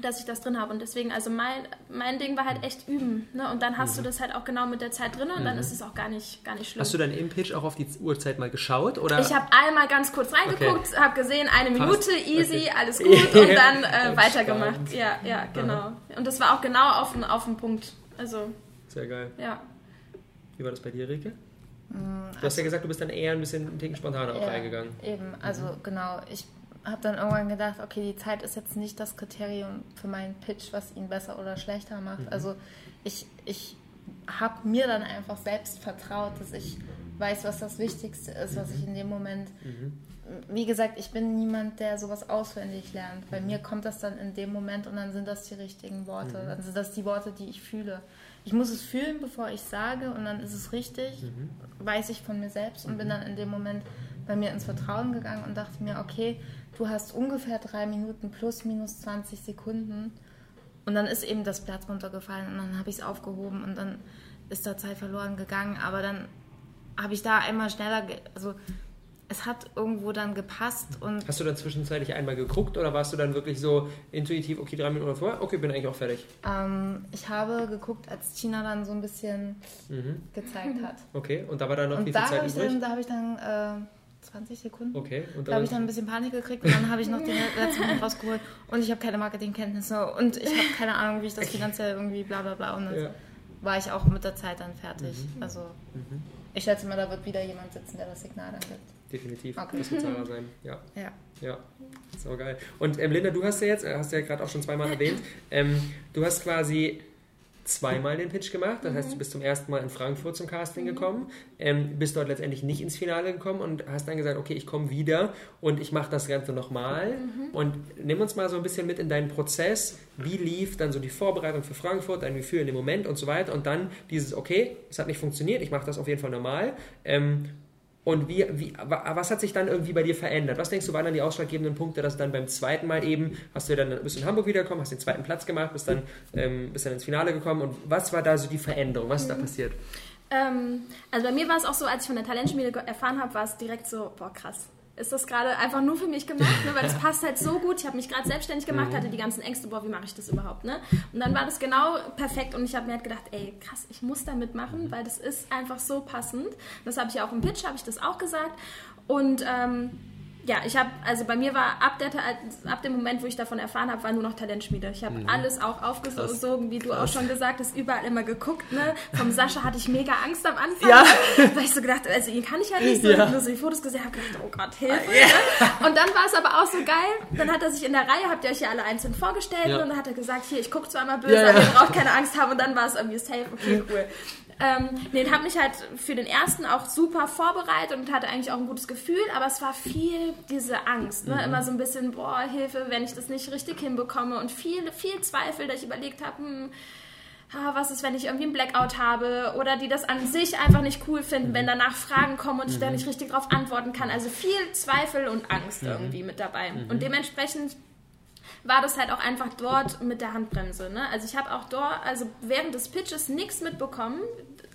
dass ich das drin habe. Und deswegen, also mein, mein Ding war halt echt üben. Ne? Und dann hast mhm. du das halt auch genau mit der Zeit drin und mhm. dann ist es auch gar nicht, gar nicht schlimm. Hast du dann im Pitch auch auf die Uhrzeit mal geschaut? Oder? Ich habe einmal ganz kurz reingeguckt, okay. habe gesehen, eine Minute, Fast. easy, okay. alles [laughs] gut und dann äh, weitergemacht. Ja, ja, genau. Aha. Und das war auch genau auf, auf den Punkt. Also, Sehr geil. Ja. Wie war das bei dir, Rike? Mm, du hast also, ja gesagt, du bist dann eher ein bisschen ein spontaner ja, reingegangen. Eben, also mhm. genau. Ich habe dann irgendwann gedacht, okay, die Zeit ist jetzt nicht das Kriterium für meinen Pitch, was ihn besser oder schlechter macht. Mhm. Also ich, ich habe mir dann einfach selbst vertraut, dass ich weiß, was das Wichtigste ist, was ich in dem Moment. Mhm. Wie gesagt, ich bin niemand, der sowas auswendig lernt. Bei mir kommt das dann in dem Moment und dann sind das die richtigen Worte. Mhm. Dann sind das die Worte, die ich fühle. Ich muss es fühlen, bevor ich sage und dann ist es richtig, mhm. weiß ich von mir selbst und bin mhm. dann in dem Moment bei mir ins Vertrauen gegangen und dachte mir, okay, du hast ungefähr drei Minuten plus minus 20 Sekunden und dann ist eben das Blatt runtergefallen und dann habe ich es aufgehoben und dann ist da Zeit verloren gegangen, aber dann habe ich da einmal schneller, also es hat irgendwo dann gepasst und... Hast du dann zwischenzeitlich einmal geguckt oder warst du dann wirklich so intuitiv, okay, drei Minuten vorher, okay, bin eigentlich auch fertig? Ähm, ich habe geguckt, als China dann so ein bisschen mhm. gezeigt hat. Okay, und da war dann noch und viel Zeit übrig? Dann, da habe ich dann... Äh, 20 Sekunden. Okay. Und da habe ich dann ein bisschen Panik gekriegt und dann habe ich noch den [laughs] letzten Punkt rausgeholt und ich habe keine Marketingkenntnisse und ich habe keine Ahnung, wie ich das finanziell irgendwie bla bla bla und dann ja. war ich auch mit der Zeit dann fertig. Mhm. Also mhm. ich schätze mal, da wird wieder jemand sitzen, der das Signal dann gibt. Definitiv. Okay. Das wird Sarah sein. Ja. Ja. Ja. So geil. Und ähm, Linda, du hast ja jetzt, hast ja gerade auch schon zweimal erwähnt, ähm, du hast quasi zweimal den Pitch gemacht. Das heißt, du bist zum ersten Mal in Frankfurt zum Casting gekommen, ähm, bist dort letztendlich nicht ins Finale gekommen und hast dann gesagt, okay, ich komme wieder und ich mache das Ganze nochmal. Mhm. Und nimm uns mal so ein bisschen mit in deinen Prozess. Wie lief dann so die Vorbereitung für Frankfurt, dein Gefühl in dem Moment und so weiter. Und dann dieses, okay, es hat nicht funktioniert, ich mache das auf jeden Fall normal. Ähm, und wie, wie, was hat sich dann irgendwie bei dir verändert? Was denkst du, waren dann die ausschlaggebenden Punkte, dass dann beim zweiten Mal eben, hast du dann bist du in Hamburg wiedergekommen, hast den zweiten Platz gemacht, bist dann, ähm, bist dann ins Finale gekommen und was war da so die Veränderung? Was ist da mhm. passiert? Ähm, also bei mir war es auch so, als ich von der Talentschmiede erfahren habe, war es direkt so, boah krass, ist das gerade einfach nur für mich gemacht, ne? weil das passt halt so gut. Ich habe mich gerade selbstständig gemacht, mhm. hatte die ganzen Ängste, boah, wie mache ich das überhaupt? Ne? Und dann war das genau perfekt und ich habe mir halt gedacht, ey, krass, ich muss da mitmachen, weil das ist einfach so passend. Das habe ich auch im Pitch, habe ich das auch gesagt. Und ähm, ja, ich habe, also bei mir war ab, der, ab dem Moment, wo ich davon erfahren habe, war nur noch Talentschmiede. Ich habe mhm. alles auch aufgesogen, wie du Krass. auch schon gesagt hast, überall immer geguckt. Ne? Vom Sascha hatte ich mega Angst am Anfang, ja. [laughs] weil ich so gedacht also ihn kann ich ja nicht so. Ja. nur so die Fotos gesehen habe, gedacht, oh Gott, Hilfe. Ja. Ne? Und dann war es aber auch so geil. Dann hat er sich in der Reihe, habt ihr euch ja alle einzeln vorgestellt ja. und dann hat er gesagt, hier, ich gucke zwar mal böse, aber ihr braucht keine Angst haben. Und dann war es irgendwie safe, okay, cool. Ähm, nee, habe mich halt für den ersten auch super vorbereitet und hatte eigentlich auch ein gutes Gefühl, aber es war viel diese Angst, ne? Mhm. immer so ein bisschen, boah, Hilfe, wenn ich das nicht richtig hinbekomme und viel, viel Zweifel, dass ich überlegt habe, hm, ah, was ist, wenn ich irgendwie einen Blackout habe oder die das an sich einfach nicht cool finden, mhm. wenn danach Fragen kommen und ich da mhm. nicht richtig drauf antworten kann. Also viel Zweifel und Angst mhm. irgendwie mit dabei. Mhm. Und dementsprechend war das halt auch einfach dort mit der Handbremse. Ne? Also ich habe auch dort, also während des Pitches nichts mitbekommen.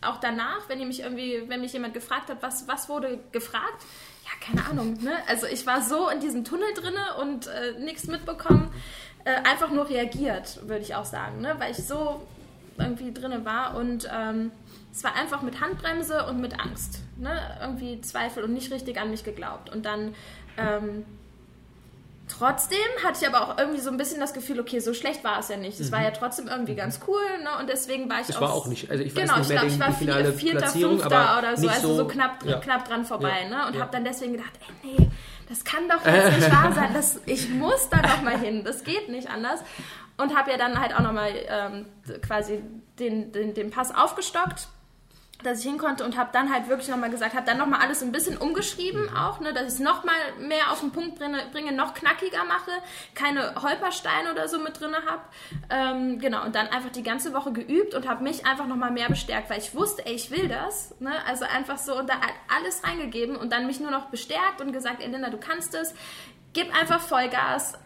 Auch danach, wenn mich irgendwie, wenn mich jemand gefragt hat, was, was wurde gefragt, ja, keine Ahnung. Ne? Also ich war so in diesem Tunnel drinne und äh, nichts mitbekommen. Äh, einfach nur reagiert, würde ich auch sagen, ne? weil ich so irgendwie drinne war und ähm, es war einfach mit Handbremse und mit Angst. Ne? Irgendwie Zweifel und nicht richtig an mich geglaubt. Und dann ähm, Trotzdem hatte ich aber auch irgendwie so ein bisschen das Gefühl, okay, so schlecht war es ja nicht. Es mhm. war ja trotzdem irgendwie mhm. ganz cool, ne? Und deswegen war ich das auch. war auch nicht. Also ich weiß genau, nicht mehr ich glaube, ich war vierter, fünfter oder so, also so, so knapp, ja. knapp dran vorbei, ja. ne? Und ja. habe dann deswegen gedacht, ey, nee, das kann doch jetzt [laughs] nicht wahr sein. Das, ich muss da noch mal hin. Das geht nicht anders. Und habe ja dann halt auch nochmal ähm, quasi den, den, den Pass aufgestockt dass ich hin konnte und habe dann halt wirklich nochmal gesagt, habe dann nochmal alles ein bisschen umgeschrieben mhm. auch, ne, dass ich es nochmal mehr auf den Punkt bringe, bringe, noch knackiger mache, keine Holpersteine oder so mit drin habe. Ähm, genau, und dann einfach die ganze Woche geübt und habe mich einfach nochmal mehr bestärkt, weil ich wusste, ey, ich will das. Ne? Also einfach so und da alles reingegeben und dann mich nur noch bestärkt und gesagt, ey Linda, du kannst es, gib einfach Vollgas,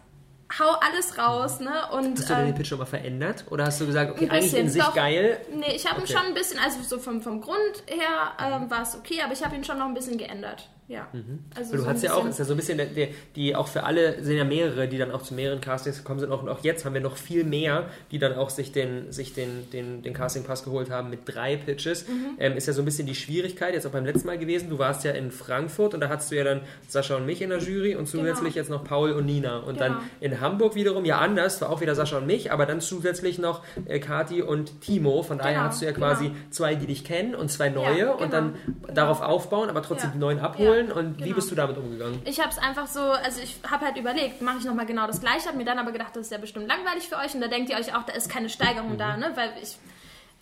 hau alles raus, ne? Und, hast du deine ähm, Pitch aber verändert? Oder hast du gesagt, okay, eigentlich in sich doch, geil? Nee, ich habe okay. ihn schon ein bisschen, also so vom, vom Grund her ähm, war es okay, aber ich habe ihn schon noch ein bisschen geändert. Ja. Mhm. Also du so hast ja auch, ist ja so ein bisschen, der, der, die auch für alle sind ja mehrere, die dann auch zu mehreren Castings gekommen sind. Auch, und auch jetzt haben wir noch viel mehr, die dann auch sich den, sich den, den, den Casting-Pass geholt haben mit drei Pitches. Mhm. Ähm, ist ja so ein bisschen die Schwierigkeit, jetzt auch beim letzten Mal gewesen. Du warst ja in Frankfurt und da hattest du ja dann Sascha und mich in der Jury und zusätzlich genau. jetzt noch Paul und Nina. Und genau. dann in Hamburg wiederum, ja anders, war auch wieder Sascha und mich, aber dann zusätzlich noch äh, Kati und Timo. Von daher genau. hast du ja quasi genau. zwei, die dich kennen und zwei neue ja, und dann genau. darauf aufbauen, aber trotzdem ja. die neuen abholen. Ja, und wie bist du damit umgegangen? Ich habe es einfach so, also ich habe halt überlegt, mache ich nochmal genau das gleiche, habe mir dann aber gedacht, das ist ja bestimmt langweilig für euch und da denkt ihr euch auch, da ist keine Steigerung mhm. da, ne? weil ich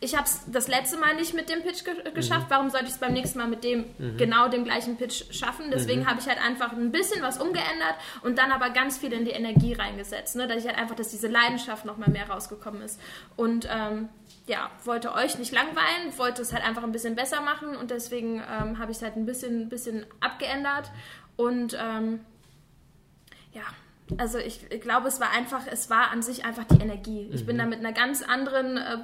ich habe es das letzte Mal nicht mit dem Pitch ge geschafft. Mhm. Warum sollte ich es beim nächsten Mal mit dem mhm. genau dem gleichen Pitch schaffen? Deswegen mhm. habe ich halt einfach ein bisschen was umgeändert und dann aber ganz viel in die Energie reingesetzt, ne? dass ich halt einfach, dass diese Leidenschaft noch mal mehr rausgekommen ist. Und ähm, ja, wollte euch nicht langweilen, wollte es halt einfach ein bisschen besser machen und deswegen ähm, habe ich es halt ein bisschen, bisschen abgeändert und ähm, ja, also ich, ich, glaube, es war einfach, es war an sich einfach die Energie. Ich mhm. bin da mit einer ganz anderen äh,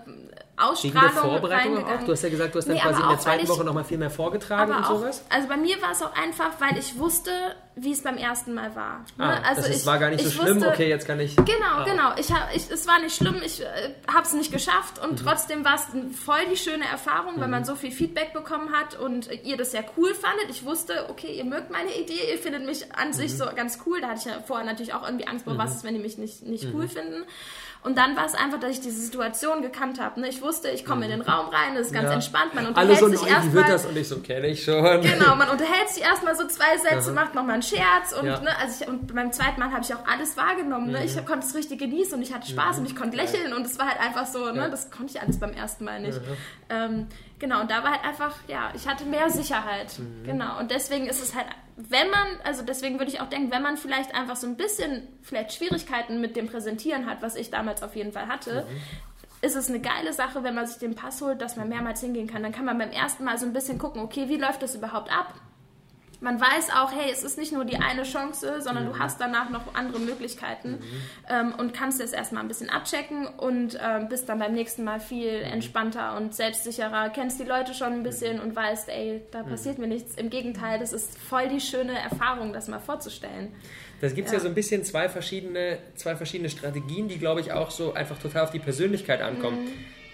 Ausstrahlung Wegen der Vorbereitung auch? Du hast ja gesagt, du hast dann nee, quasi in der zweiten Woche nochmal viel mehr vorgetragen und auch, sowas. Also bei mir war es auch einfach, weil ich wusste, wie es beim ersten Mal war. Ne? Ah, also ich, war gar nicht so schlimm, wusste, okay, jetzt kann ich... Genau, ah. genau. Ich hab, ich, es war nicht schlimm, ich äh, habe es nicht geschafft und mhm. trotzdem war es voll die schöne Erfahrung, mhm. weil man so viel Feedback bekommen hat und ihr das ja cool fandet. Ich wusste, okay, ihr mögt meine Idee, ihr findet mich an mhm. sich so ganz cool. Da hatte ich ja vorher natürlich auch irgendwie Angst vor, was mhm. ist, wenn die mich nicht, nicht cool mhm. finden. Und dann war es einfach, dass ich diese Situation gekannt habe. Ne? Ich wusste, ich komme in den Raum rein, das ist ganz ja. entspannt. Man unterhält Alle so sich erstmal. wird das und ich so kenne ich schon. Genau, man unterhält sich erstmal so zwei Sätze, macht nochmal einen Scherz und, ja. ne, also ich, und beim zweiten Mal habe ich auch alles wahrgenommen. Ne? Mhm. Ich konnte es richtig genießen und ich hatte Spaß mhm. und ich konnte lächeln und es war halt einfach so, ne? das konnte ich alles beim ersten Mal nicht. Mhm. Ähm, genau, und da war halt einfach, ja, ich hatte mehr Sicherheit. Mhm. Genau, und deswegen ist es halt wenn man, also deswegen würde ich auch denken, wenn man vielleicht einfach so ein bisschen vielleicht Schwierigkeiten mit dem Präsentieren hat, was ich damals auf jeden Fall hatte, mhm. ist es eine geile Sache, wenn man sich den Pass holt, dass man mehrmals hingehen kann. Dann kann man beim ersten Mal so ein bisschen gucken, okay, wie läuft das überhaupt ab? Man weiß auch, hey, es ist nicht nur die eine Chance, sondern mhm. du hast danach noch andere Möglichkeiten mhm. ähm, und kannst es erstmal ein bisschen abchecken und ähm, bist dann beim nächsten Mal viel mhm. entspannter und selbstsicherer, kennst die Leute schon ein bisschen und weißt, ey, da mhm. passiert mir nichts. Im Gegenteil, das ist voll die schöne Erfahrung, das mal vorzustellen. Da gibt es ja. ja. so ein bisschen zwei verschiedene, zwei verschiedene Strategien, die, glaube ich, auch so einfach total auf die Persönlichkeit ankommen. Mhm.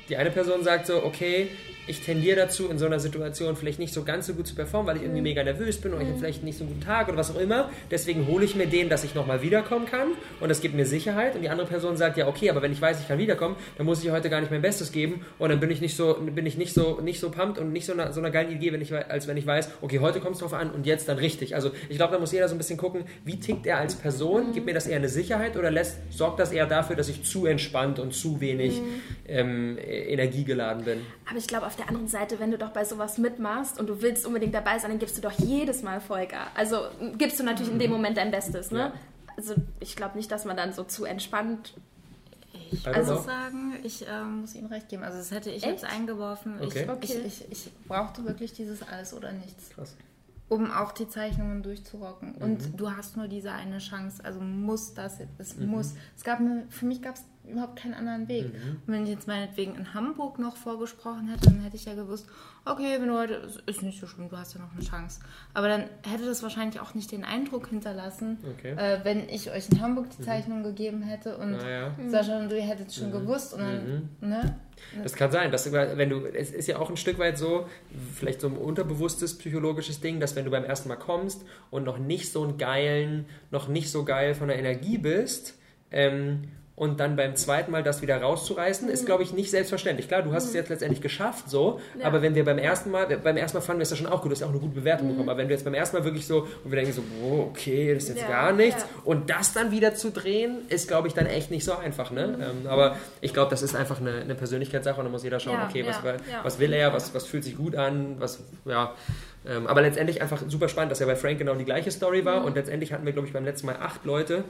Die eine Person sagt so, okay, ich tendiere dazu, in so einer Situation vielleicht nicht so ganz so gut zu performen, weil ich irgendwie mhm. mega nervös bin oder ich habe mhm. vielleicht nicht so einen guten Tag oder was auch immer. Deswegen hole ich mir den, dass ich nochmal wiederkommen kann und das gibt mir Sicherheit. Und die andere Person sagt, ja, okay, aber wenn ich weiß, ich kann wiederkommen, dann muss ich heute gar nicht mein Bestes geben und dann bin ich nicht so, bin ich nicht so, nicht so pumped und nicht so einer so einer geilen Idee, wenn ich, als wenn ich weiß, okay, heute kommt es drauf an und jetzt dann richtig. Also ich glaube, da muss jeder so ein bisschen gucken, wie tickt er als Person? Mhm. Gibt mir das eher eine Sicherheit oder lässt, sorgt das eher dafür, dass ich zu entspannt und zu wenig mhm. ähm, energiegeladen bin? Aber ich glaube, auf der anderen Seite, wenn du doch bei sowas mitmachst und du willst unbedingt dabei sein, dann gibst du doch jedes Mal Vollgas. Also gibst du natürlich in dem mhm. Moment dein Bestes, ne? Ja. Also ich glaube nicht, dass man dann so zu entspannt Ich also sagen, ich äh, muss Ihnen recht geben. Also das hätte ich Echt? jetzt eingeworfen. Okay. Ich, okay. Ich, ich, ich, brauchte wirklich dieses alles oder nichts. Krass. Um auch die Zeichnungen durchzurocken. Mhm. Und du hast nur diese eine Chance. Also muss das, es mhm. muss. Es gab eine, für mich gab es überhaupt keinen anderen Weg. Mhm. Und wenn ich jetzt meinetwegen in Hamburg noch vorgesprochen hätte, dann hätte ich ja gewusst, okay, wenn du heute, ist nicht so schlimm, du hast ja noch eine Chance. Aber dann hätte das wahrscheinlich auch nicht den Eindruck hinterlassen, okay. äh, wenn ich euch in Hamburg die mhm. Zeichnung mhm. gegeben hätte und ja. Sascha und du hättet schon mhm. gewusst und dann, mhm. ne? Das kann sein, dass wenn du, es ist ja auch ein Stück weit so, vielleicht so ein unterbewusstes psychologisches Ding, dass wenn du beim ersten Mal kommst und noch nicht so einen geilen, noch nicht so geil von der Energie bist, ähm, und dann beim zweiten Mal das wieder rauszureißen, mhm. ist, glaube ich, nicht selbstverständlich. Klar, du hast mhm. es jetzt letztendlich geschafft, so, ja. aber wenn wir beim ersten Mal, beim ersten Mal fanden wir es ja schon auch gut, du hast auch eine gute Bewertung mhm. bekommen, aber wenn du jetzt beim ersten Mal wirklich so, und wir denken so, oh, okay, das ist jetzt ja, gar nichts, ja. und das dann wieder zu drehen, ist, glaube ich, dann echt nicht so einfach, ne? Mhm. Ähm, aber ich glaube, das ist einfach eine, eine Persönlichkeitssache und da muss jeder schauen, okay, was, was will er, was, was fühlt sich gut an, was, ja, ähm, aber letztendlich einfach super spannend, dass ja bei Frank genau die gleiche Story war mhm. und letztendlich hatten wir, glaube ich, beim letzten Mal acht Leute,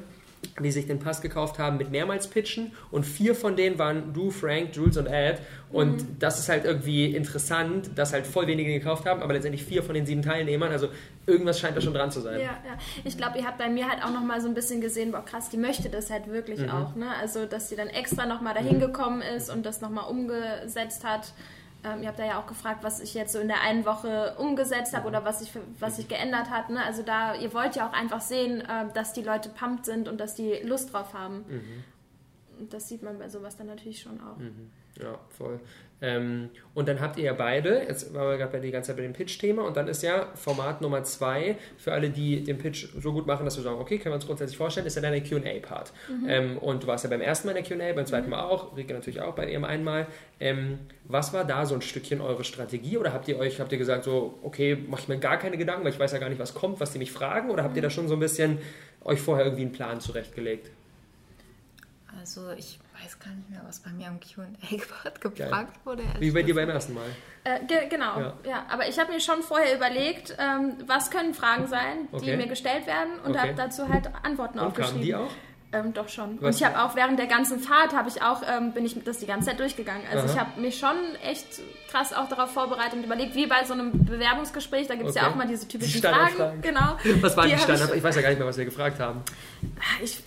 die sich den Pass gekauft haben mit mehrmals Pitchen und vier von denen waren du, Frank, Jules und Ed und mhm. das ist halt irgendwie interessant, dass halt voll wenige gekauft haben, aber letztendlich vier von den sieben Teilnehmern, also irgendwas scheint da schon dran zu sein. Ja, ja. Ich glaube, ihr habt bei mir halt auch nochmal so ein bisschen gesehen, boah krass, die möchte das halt wirklich mhm. auch, ne? Also, dass sie dann extra nochmal dahin mhm. gekommen ist und das nochmal umgesetzt hat ähm, ihr habt da ja auch gefragt, was ich jetzt so in der einen Woche umgesetzt habe oder was sich was sich geändert hat. Ne? Also da, ihr wollt ja auch einfach sehen, äh, dass die Leute pumped sind und dass die Lust drauf haben. Mhm. Und das sieht man bei sowas dann natürlich schon auch. Mhm. Ja, voll. Ähm, und dann habt ihr ja beide, jetzt waren wir gerade die ganze Zeit bei dem Pitch-Thema, und dann ist ja Format Nummer zwei für alle, die den Pitch so gut machen, dass wir sagen, okay, können wir uns grundsätzlich vorstellen, ist ja dann der QA-Part. Mhm. Ähm, und du warst ja beim ersten Mal in der QA, beim zweiten mhm. Mal auch, Rike natürlich auch bei ihrem einmal. Ähm, was war da so ein Stückchen eure Strategie? Oder habt ihr euch, habt ihr gesagt, so, okay, mache ich mir gar keine Gedanken, weil ich weiß ja gar nicht, was kommt, was die mich fragen? Oder habt ihr da mhm. schon so ein bisschen euch vorher irgendwie einen Plan zurechtgelegt? Also ich weiß gar nicht mehr, was bei mir am Q&A-Part [laughs] gefragt wurde. Wie bei dir beim ersten Mal. Äh, ge genau, ja. ja. Aber ich habe mir schon vorher überlegt, ähm, was können Fragen sein, die okay. mir gestellt werden und okay. habe dazu halt Antworten und aufgeschrieben. Kamen die auch? Ähm, doch schon. Was? Und ich habe auch während der ganzen Fahrt habe ich auch ähm, bin ich das die ganze Zeit durchgegangen. Also Aha. ich habe mich schon echt krass auch darauf vorbereitet und überlegt, wie bei so einem Bewerbungsgespräch, da gibt es okay. ja auch mal diese typischen die Fragen. Genau. [laughs] Was waren die, die Standard? Ich, ich, weiß ja gar nicht mehr, was wir gefragt haben. Ich,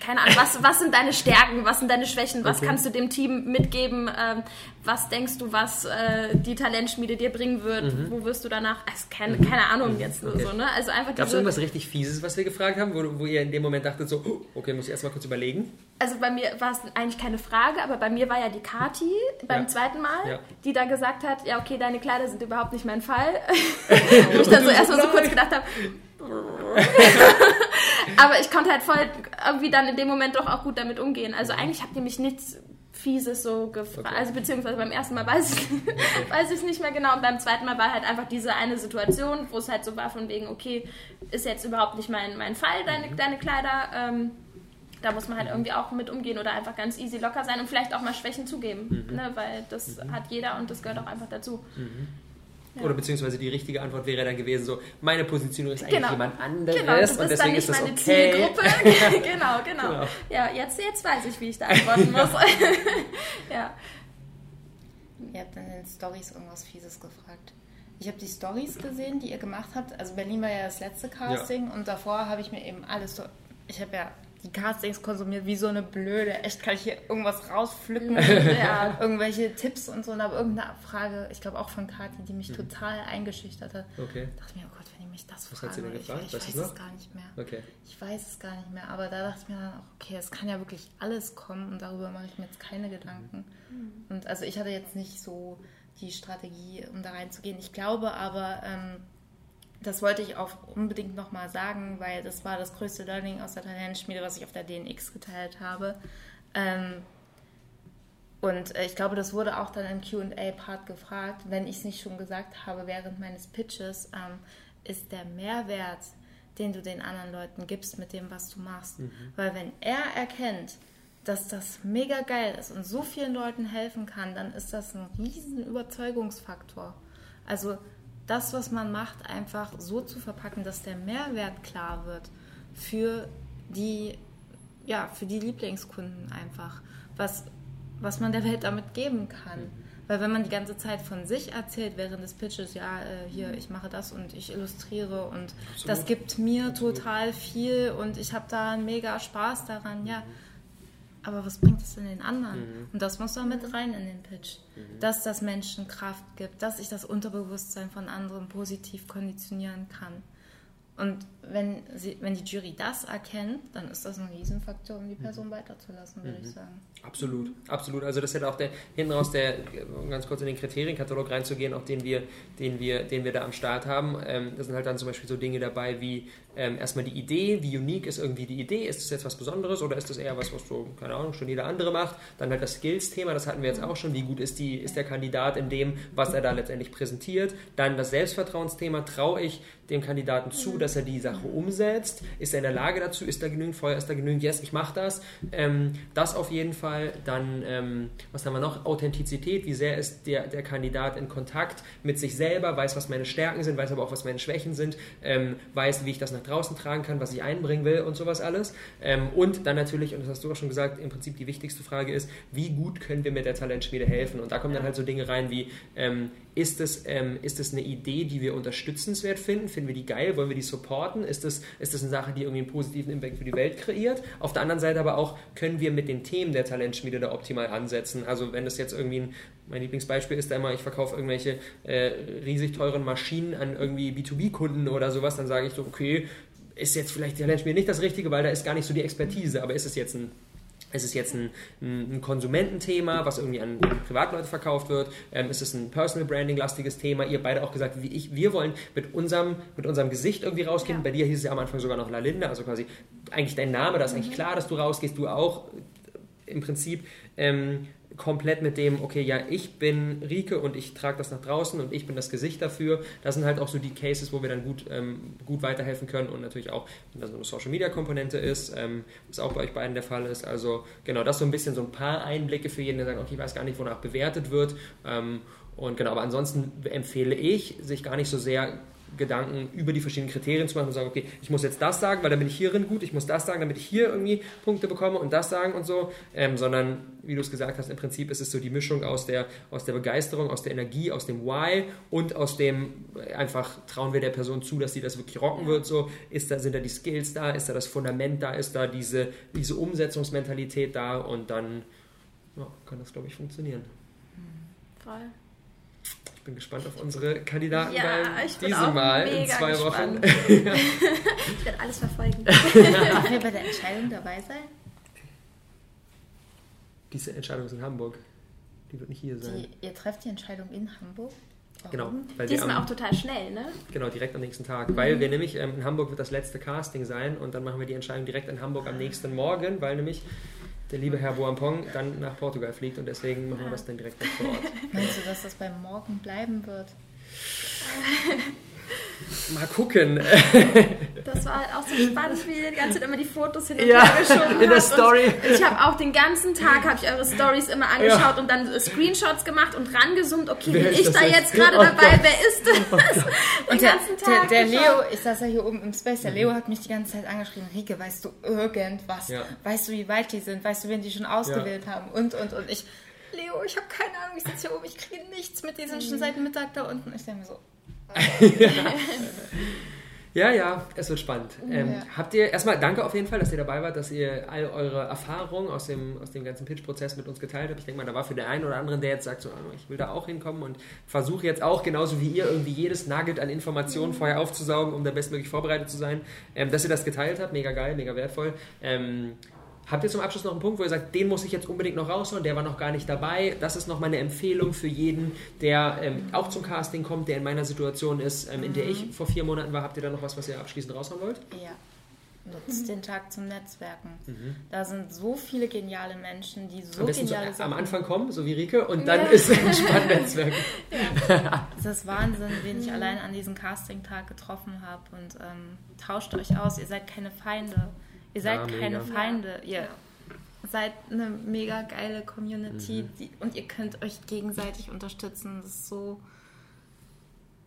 keine Ahnung, was, was sind deine Stärken, was sind deine Schwächen, was okay. kannst du dem Team mitgeben, ähm, was denkst du, was äh, die Talentschmiede dir bringen wird, mhm. wo wirst du danach, also keine, mhm. keine Ahnung jetzt nur okay. so, ne? Also einfach Gab es irgendwas richtig Fieses, was wir gefragt haben, wo, wo ihr in dem Moment dachtet so, oh, okay, muss ich erstmal kurz überlegen? Also bei mir war es eigentlich keine Frage, aber bei mir war ja die Kati beim ja. zweiten Mal, ja. die da gesagt hat, ja okay, deine Kleider sind überhaupt nicht mein Fall. [laughs] [laughs] wo ich dann so erstmal so kurz gedacht habe, [laughs] aber ich konnte halt voll irgendwie dann in dem Moment doch auch gut damit umgehen. Also eigentlich habt ihr mich nichts Fieses so gefragt. Okay. Also beziehungsweise beim ersten Mal weiß ich, [laughs] weiß ich es nicht mehr genau. Und beim zweiten Mal war halt einfach diese eine Situation, wo es halt so war von wegen, okay, ist jetzt überhaupt nicht mein, mein Fall, deine, mhm. deine Kleider. Ähm, da muss man halt irgendwie auch mit umgehen oder einfach ganz easy locker sein und vielleicht auch mal Schwächen zugeben. Mhm. Ne? Weil das mhm. hat jeder und das gehört auch einfach dazu. Ja. Oder beziehungsweise die richtige Antwort wäre dann gewesen, so, meine Position ist eigentlich genau. jemand anderes genau, du bist und deswegen ist das meine okay. Zielgruppe. [laughs] [laughs] genau, genau. genau. Ja, jetzt, jetzt weiß ich, wie ich da antworten muss. ja. [laughs] Ihr habt dann in den Stories irgendwas Fieses gefragt. Ich habe die Stories gesehen, die ihr gemacht habt. Also Berlin war ja das letzte Casting ja. und davor habe ich mir eben alles so. Ich habe ja die Castings konsumiert wie so eine Blöde. Echt kann ich hier irgendwas rauspflücken, [laughs] ja, [laughs] irgendwelche Tipps und so. Und aber irgendeine Frage, ich glaube auch von Kathi, die mich mhm. total eingeschüchtert hat. Okay. dachte mir, oh Gott, wenn ich mich das Was frage, hat sie denn gefragt? ich, ich weiß es gar nicht mehr. Okay. Ich weiß es gar nicht mehr. Aber da dachte ich mir dann auch, okay, es kann ja wirklich alles kommen und darüber mache ich mir jetzt keine Gedanken. Mhm. Und also ich hatte jetzt nicht so die Strategie, um da reinzugehen. Ich glaube aber, ähm, das wollte ich auch unbedingt nochmal sagen, weil das war das größte Learning aus der Talentschmiede, was ich auf der DNX geteilt habe. Ähm, und äh, ich glaube, das wurde auch dann im QA-Part gefragt, wenn ich es nicht schon gesagt habe während meines Pitches, ähm, ist der Mehrwert, den du den anderen Leuten gibst mit dem, was du machst. Mhm. Weil wenn er erkennt, dass das mega geil ist und so vielen Leuten helfen kann, dann ist das ein riesen Überzeugungsfaktor. Also das, was man macht, einfach so zu verpacken, dass der Mehrwert klar wird für die ja, für die Lieblingskunden einfach, was, was man der Welt damit geben kann. Weil wenn man die ganze Zeit von sich erzählt während des Pitches, ja, äh, hier, ich mache das und ich illustriere und Absolut. das gibt mir Absolut. total viel und ich habe da einen mega Spaß daran, ja. Aber was bringt es denn den anderen? Mhm. Und das muss da mit rein in den Pitch. Mhm. Dass das Menschen Kraft gibt, dass ich das Unterbewusstsein von anderen positiv konditionieren kann. Und wenn, sie, wenn die Jury das erkennt, dann ist das ein Riesenfaktor, um die Person mhm. weiterzulassen, würde mhm. ich sagen. Absolut, absolut. Also das ist ja auch der, hinten raus der, um ganz kurz in den Kriterienkatalog reinzugehen, auch den wir, den wir, den wir da am Start haben. Ähm, da sind halt dann zum Beispiel so Dinge dabei wie ähm, erstmal die Idee, wie unique ist irgendwie die Idee, ist das jetzt was Besonderes oder ist das eher was, was so, keine Ahnung, schon jeder andere macht. Dann halt das Skills-Thema, das hatten wir jetzt auch schon, wie gut ist, die, ist der Kandidat in dem, was er da letztendlich präsentiert. Dann das Selbstvertrauensthema, traue ich dem Kandidaten zu, dass er die Sache umsetzt? Ist er in der Lage dazu? Ist da genügend Feuer? Ist da genügend Yes, ich mache das? Ähm, das auf jeden Fall. Dann, ähm, was haben wir noch? Authentizität. Wie sehr ist der, der Kandidat in Kontakt mit sich selber? Weiß, was meine Stärken sind, weiß aber auch, was meine Schwächen sind, ähm, weiß, wie ich das nach draußen tragen kann, was ich einbringen will und sowas alles. Ähm, und dann natürlich, und das hast du auch schon gesagt, im Prinzip die wichtigste Frage ist, wie gut können wir mit der Talentschmiede helfen? Und da kommen dann halt so Dinge rein wie, ähm, ist es, ähm, ist es eine Idee, die wir unterstützenswert finden? Finden wir die geil? Wollen wir die supporten? Ist das, ist das eine Sache, die irgendwie einen positiven Impact für die Welt kreiert? Auf der anderen Seite aber auch, können wir mit den Themen der Talentschmiede da optimal ansetzen? Also wenn das jetzt irgendwie ein, mein Lieblingsbeispiel ist da immer, ich verkaufe irgendwelche äh, riesig teuren Maschinen an irgendwie B2B-Kunden oder sowas, dann sage ich so, okay, ist jetzt vielleicht die Talentschmiede nicht das Richtige, weil da ist gar nicht so die Expertise, aber ist es jetzt ein ist es jetzt ein, ein, Konsumententhema, was irgendwie an Privatleute verkauft wird? Ähm, ist es ein Personal Branding-lastiges Thema? Ihr beide auch gesagt, wie ich, wir wollen mit unserem, mit unserem Gesicht irgendwie rausgehen. Ja. Bei dir hieß es ja am Anfang sogar noch Lalinde, also quasi eigentlich dein Name, da ist mhm. eigentlich klar, dass du rausgehst, du auch im Prinzip. Ähm, komplett mit dem, okay, ja, ich bin Rike und ich trage das nach draußen und ich bin das Gesicht dafür. Das sind halt auch so die Cases, wo wir dann gut, ähm, gut weiterhelfen können und natürlich auch, wenn da so eine Social Media Komponente ist, ähm, was auch bei euch beiden der Fall ist. Also genau, das so ein bisschen so ein paar Einblicke für jeden, der sagt, okay, ich weiß gar nicht, wonach bewertet wird. Ähm, und genau, aber ansonsten empfehle ich, sich gar nicht so sehr Gedanken über die verschiedenen Kriterien zu machen und sagen, okay, ich muss jetzt das sagen, weil dann bin ich hierin gut, ich muss das sagen, damit ich hier irgendwie Punkte bekomme und das sagen und so, ähm, sondern wie du es gesagt hast, im Prinzip ist es so die Mischung aus der, aus der Begeisterung, aus der Energie, aus dem Why und aus dem einfach trauen wir der Person zu, dass sie das wirklich rocken wird, so. Ist da, sind da die Skills da, ist da das Fundament da, ist da diese, diese Umsetzungsmentalität da und dann ja, kann das, glaube ich, funktionieren. Voll bin gespannt auf unsere Kandidaten ja, diesem Mal in zwei gespannt. Wochen. [laughs] ich werde alles verfolgen. Darf wir bei der Entscheidung dabei sein? Diese Entscheidung ist in Hamburg. Die wird nicht hier sein. Die, ihr trefft die Entscheidung in Hamburg? Genau. Weil Diesmal am, auch total schnell, ne? Genau, direkt am nächsten Tag. Mhm. Weil wir nämlich, ähm, in Hamburg wird das letzte Casting sein und dann machen wir die Entscheidung direkt in Hamburg am nächsten Morgen, weil nämlich der liebe Herr Boampong dann nach Portugal fliegt und deswegen machen wir das dann direkt vor Ort. [laughs] Meinst du, dass das beim Morgen bleiben wird? [laughs] Mal gucken. [laughs] Das war halt auch so spannend, wie ihr die ganze Zeit immer die Fotos hin und ja, her geschoben in der Story. Ich habe auch den ganzen Tag habe ich eure Stories immer angeschaut ja. und dann Screenshots gemacht und rangezoomt. Okay, wer bin ich da jetzt, gerade oh dabei? Gott. Wer ist das? Oh den und ganzen der, Tag. Der, der Leo, ich saß ja hier oben im Space. Der Leo hat mich die ganze Zeit angeschrieben. Rike, weißt du irgendwas? Ja. Weißt du, wie weit die sind? Weißt du, wen die schon ausgewählt haben? Und und und ich. Leo, ich habe keine Ahnung, ich sitze hier oben, ich kriege nichts mit. Die sind schon seit Mittag da unten. Ich denke mir so, ja, ja, es wird spannend. Ähm, ja. Habt ihr erstmal danke auf jeden Fall, dass ihr dabei wart, dass ihr all eure Erfahrungen aus dem, aus dem ganzen Pitch-Prozess mit uns geteilt habt. Ich denke mal, da war für den einen oder anderen, der jetzt sagt, so, ah, ich will da auch hinkommen und versuche jetzt auch, genauso wie ihr, irgendwie jedes Nugget an Informationen mhm. vorher aufzusaugen, um da bestmöglich vorbereitet zu sein, ähm, dass ihr das geteilt habt. Mega geil, mega wertvoll. Ähm, Habt ihr zum Abschluss noch einen Punkt, wo ihr sagt, den muss ich jetzt unbedingt noch raushauen, der war noch gar nicht dabei? Das ist noch meine Empfehlung für jeden, der ähm, auch zum Casting kommt, der in meiner Situation ist, ähm, in der ich mhm. vor vier Monaten war. Habt ihr da noch was, was ihr abschließend raushauen wollt? Ja. Nutzt den Tag zum Netzwerken. Mhm. Da sind so viele geniale Menschen, die so geniale so Am Anfang kommen, so wie Rike, und dann ja. ist [laughs] es ein Netzwerk. ja. [laughs] Es ist Wahnsinn, wen ich allein an diesem Casting-Tag getroffen habe. Und ähm, tauscht euch aus, ihr seid keine Feinde. Ihr seid ja, keine Feinde. Ihr seid eine mega geile Community mhm. die, und ihr könnt euch gegenseitig unterstützen. Das ist so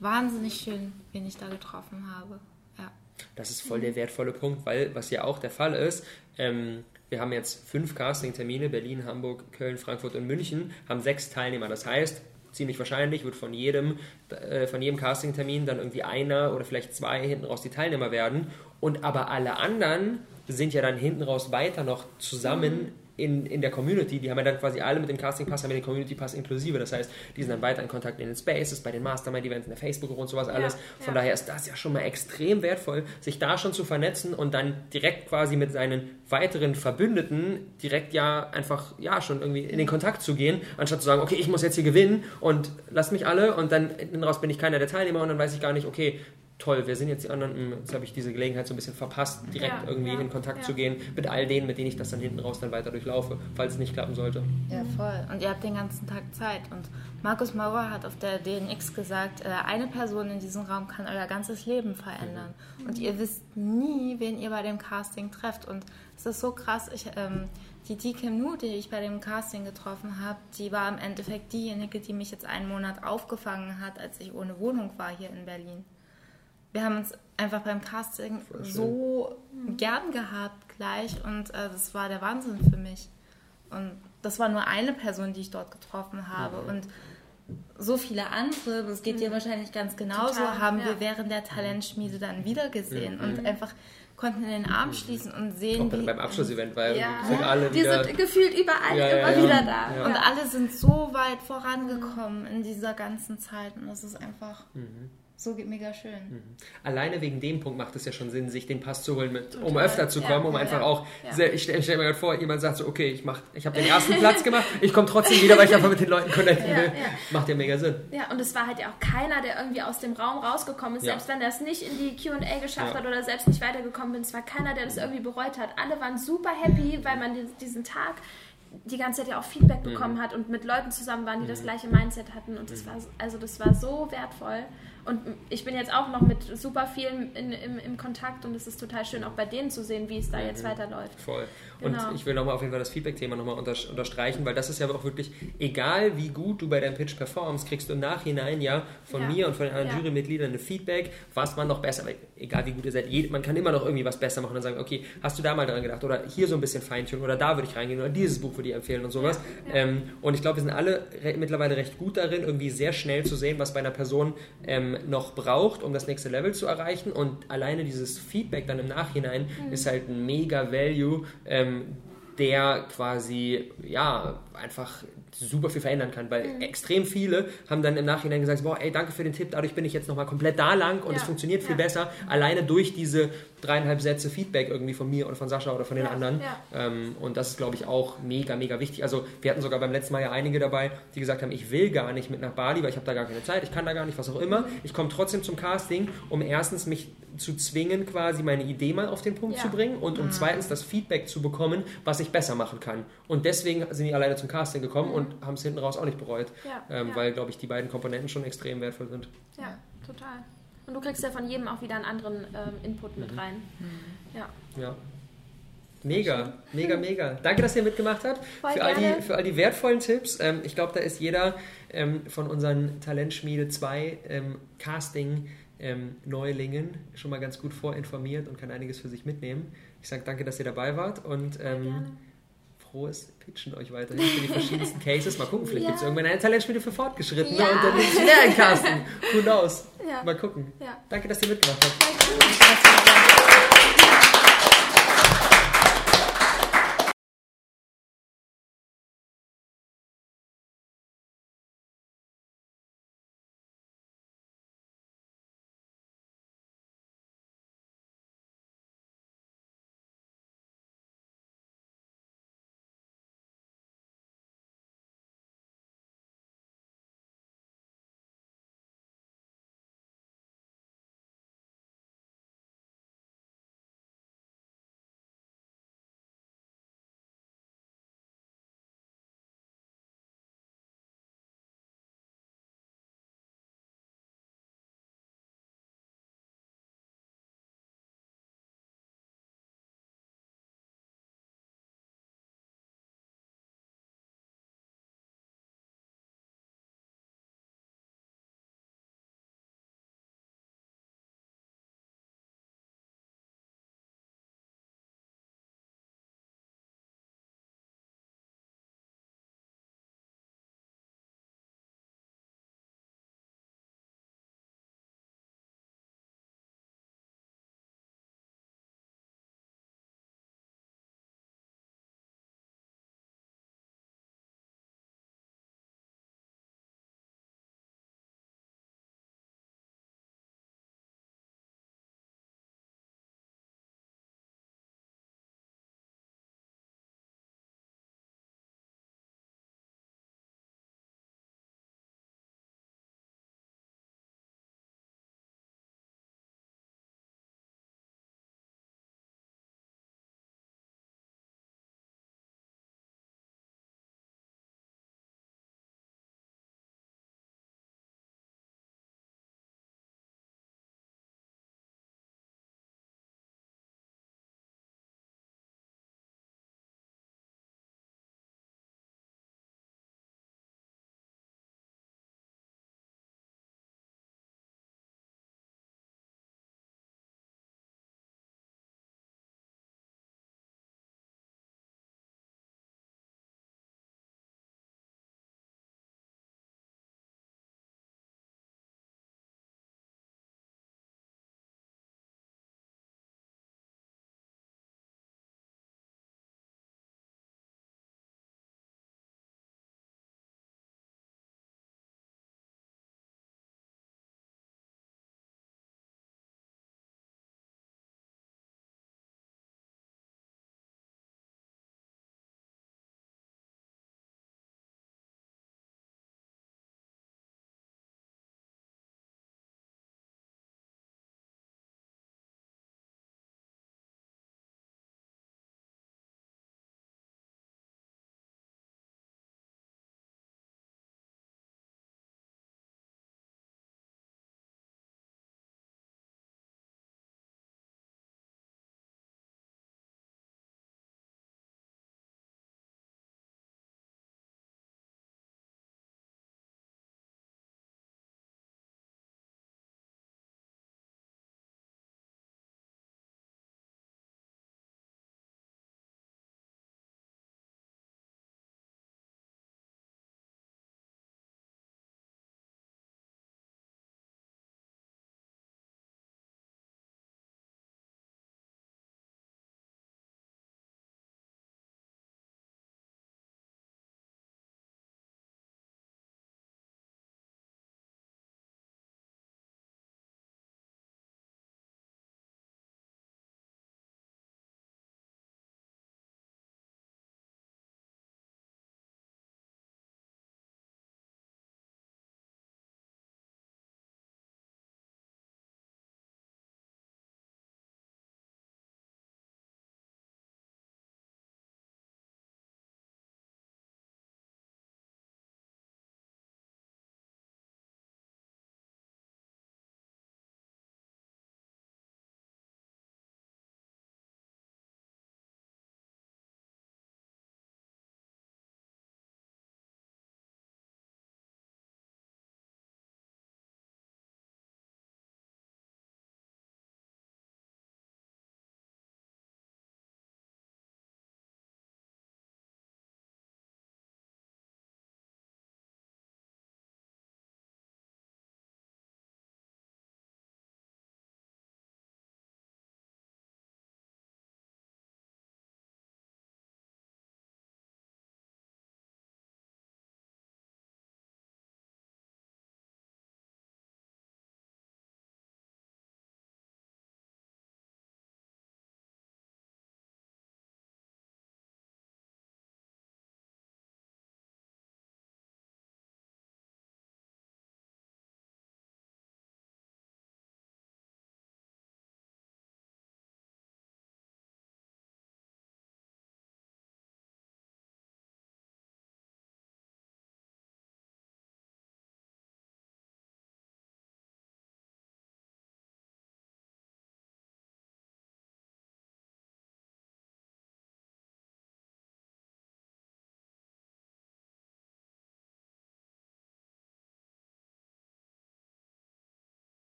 wahnsinnig schön, wen ich da getroffen habe. Ja. Das ist voll der wertvolle Punkt, weil was ja auch der Fall ist, ähm, wir haben jetzt fünf Casting-Termine, Berlin, Hamburg, Köln, Frankfurt und München, haben sechs Teilnehmer. Das heißt, ziemlich wahrscheinlich wird von jedem, äh, von jedem Casting-Termin dann irgendwie einer oder vielleicht zwei hinten raus die Teilnehmer werden. Und aber alle anderen sind ja dann hinten raus weiter noch zusammen in, in der Community, die haben ja dann quasi alle mit dem Casting Pass, haben ja den Community Pass inklusive. Das heißt, die sind dann weiter in Kontakt in den Spaces, bei den Mastermind-Events, in der Facebook-Gruppe und sowas alles. Ja, Von ja. daher ist das ja schon mal extrem wertvoll, sich da schon zu vernetzen und dann direkt quasi mit seinen weiteren Verbündeten direkt ja einfach, ja, schon irgendwie in den Kontakt zu gehen, anstatt zu sagen, okay, ich muss jetzt hier gewinnen und lass mich alle und dann hinten raus bin ich keiner der Teilnehmer und dann weiß ich gar nicht, okay, toll, wer sind jetzt die anderen? Hm, jetzt habe ich diese Gelegenheit so ein bisschen verpasst, direkt ja, irgendwie ja, in Kontakt ja. zu gehen mit all denen, mit denen ich das dann hinten raus dann weiter durchlaufe, falls es nicht klappen sollte. Ja, voll. Und ihr habt den ganzen Tag Zeit. Und Markus Maurer hat auf der DNX gesagt, äh, eine Person in diesem Raum kann euer ganzes Leben verändern. Mhm. Und ihr wisst nie, wen ihr bei dem Casting trefft. Und es ist so krass. Ich, ähm, die Deacam Nu, die ich bei dem Casting getroffen habe, die war im Endeffekt diejenige, die mich jetzt einen Monat aufgefangen hat, als ich ohne Wohnung war hier in Berlin wir haben uns einfach beim Casting so gern gehabt gleich und äh, das war der Wahnsinn für mich. Und das war nur eine Person, die ich dort getroffen habe. Mhm. Und so viele andere, das geht dir mhm. wahrscheinlich ganz genauso, Total, haben ja. wir während der Talentschmiede dann wieder gesehen mhm. und einfach konnten in den Arm schließen und sehen. Auch wie, beim Abschlussevent, weil ja. sind alle Die sind gefühlt überall ja, ja, immer wieder da. Und alle sind so weit vorangekommen in dieser ganzen Zeit und das ist einfach. Mhm so mega schön. Mhm. Alleine wegen dem Punkt macht es ja schon Sinn, sich den Pass zu holen, mit, um öfter zu kommen, ja, um ja, einfach ja. auch, sehr, ich stelle stell mir gerade vor, jemand sagt so, okay, ich, ich habe den ersten Platz gemacht, [laughs] ich komme trotzdem wieder, weil ich einfach mit den Leuten connecten will. Macht ja mega Sinn. Ja, und es war halt ja auch keiner, der irgendwie aus dem Raum rausgekommen ist, selbst wenn er es nicht in die Q&A geschafft hat oder selbst nicht weitergekommen ist, es war keiner, der das irgendwie bereut hat. Alle waren super happy, weil man diesen Tag die ganze Zeit ja auch Feedback bekommen mhm. hat und mit Leuten zusammen waren, die mhm. das gleiche Mindset hatten und das mhm. war also das war so wertvoll und ich bin jetzt auch noch mit super vielen in, im, im Kontakt und es ist total schön, auch bei denen zu sehen, wie es da mhm. jetzt weiterläuft. Voll. Und genau. ich will nochmal auf jeden Fall das Feedback-Thema nochmal unterstreichen, weil das ist ja auch wirklich, egal wie gut du bei deinem Pitch performst, kriegst du im Nachhinein ja von ja. mir und von den anderen ja. Jurymitgliedern ein Feedback, was man noch besser, egal wie gut ihr seid, man kann immer noch irgendwie was besser machen und sagen, okay, hast du da mal dran gedacht oder hier so ein bisschen Feintunen oder da würde ich reingehen oder dieses Buch würde ich empfehlen und sowas. Ja. Ähm, und ich glaube, wir sind alle re mittlerweile recht gut darin, irgendwie sehr schnell zu sehen, was bei einer Person ähm, noch braucht, um das nächste Level zu erreichen und alleine dieses Feedback dann im Nachhinein mhm. ist halt ein mega Value, ähm, der quasi ja einfach super viel verändern kann, weil mhm. extrem viele haben dann im Nachhinein gesagt, boah, ey, danke für den Tipp, dadurch bin ich jetzt nochmal komplett da lang und ja. es funktioniert viel ja. besser, alleine durch diese dreieinhalb Sätze Feedback irgendwie von mir oder von Sascha oder von den ja. anderen. Ähm, und das ist, glaube ich, auch mega, mega wichtig. Also wir hatten sogar beim letzten Mal ja einige dabei, die gesagt haben, ich will gar nicht mit nach Bali, weil ich habe da gar keine Zeit, ich kann da gar nicht, was auch immer. Mhm. Ich komme trotzdem zum Casting, um erstens mich zu zwingen, quasi meine Idee mal auf den Punkt zu bringen und um mhm. zweitens das Feedback zu bekommen, was ich besser machen kann. Und deswegen sind die alleine zum Casting gekommen mhm. und haben es hinten raus auch nicht bereut, ähm, weil, glaube ich, die beiden Komponenten schon extrem wertvoll sind. Ja, total. Und du kriegst ja von jedem auch wieder einen anderen ähm, Input mit mhm. rein. Mhm. Ja. ja. Mega, mega, mega. Danke, dass ihr mitgemacht habt. für all, die, für all die wertvollen Tipps. Ähm, ich glaube, da ist jeder ähm, von unseren Talentschmiede 2 ähm, Casting ähm, Neulingen schon mal ganz gut vorinformiert und kann einiges für sich mitnehmen. Ich sage danke, dass ihr dabei wart und ähm, frohes Pitchen euch weiterhin für die verschiedensten [laughs] Cases. Mal gucken, vielleicht ja. gibt es irgendwann eine Talentschmiede für Fortgeschrittene ja. und dann ist es mehr ein Casten. Who knows? Ja. Mal gucken. Danke, dass ihr mitgemacht habt. Danke.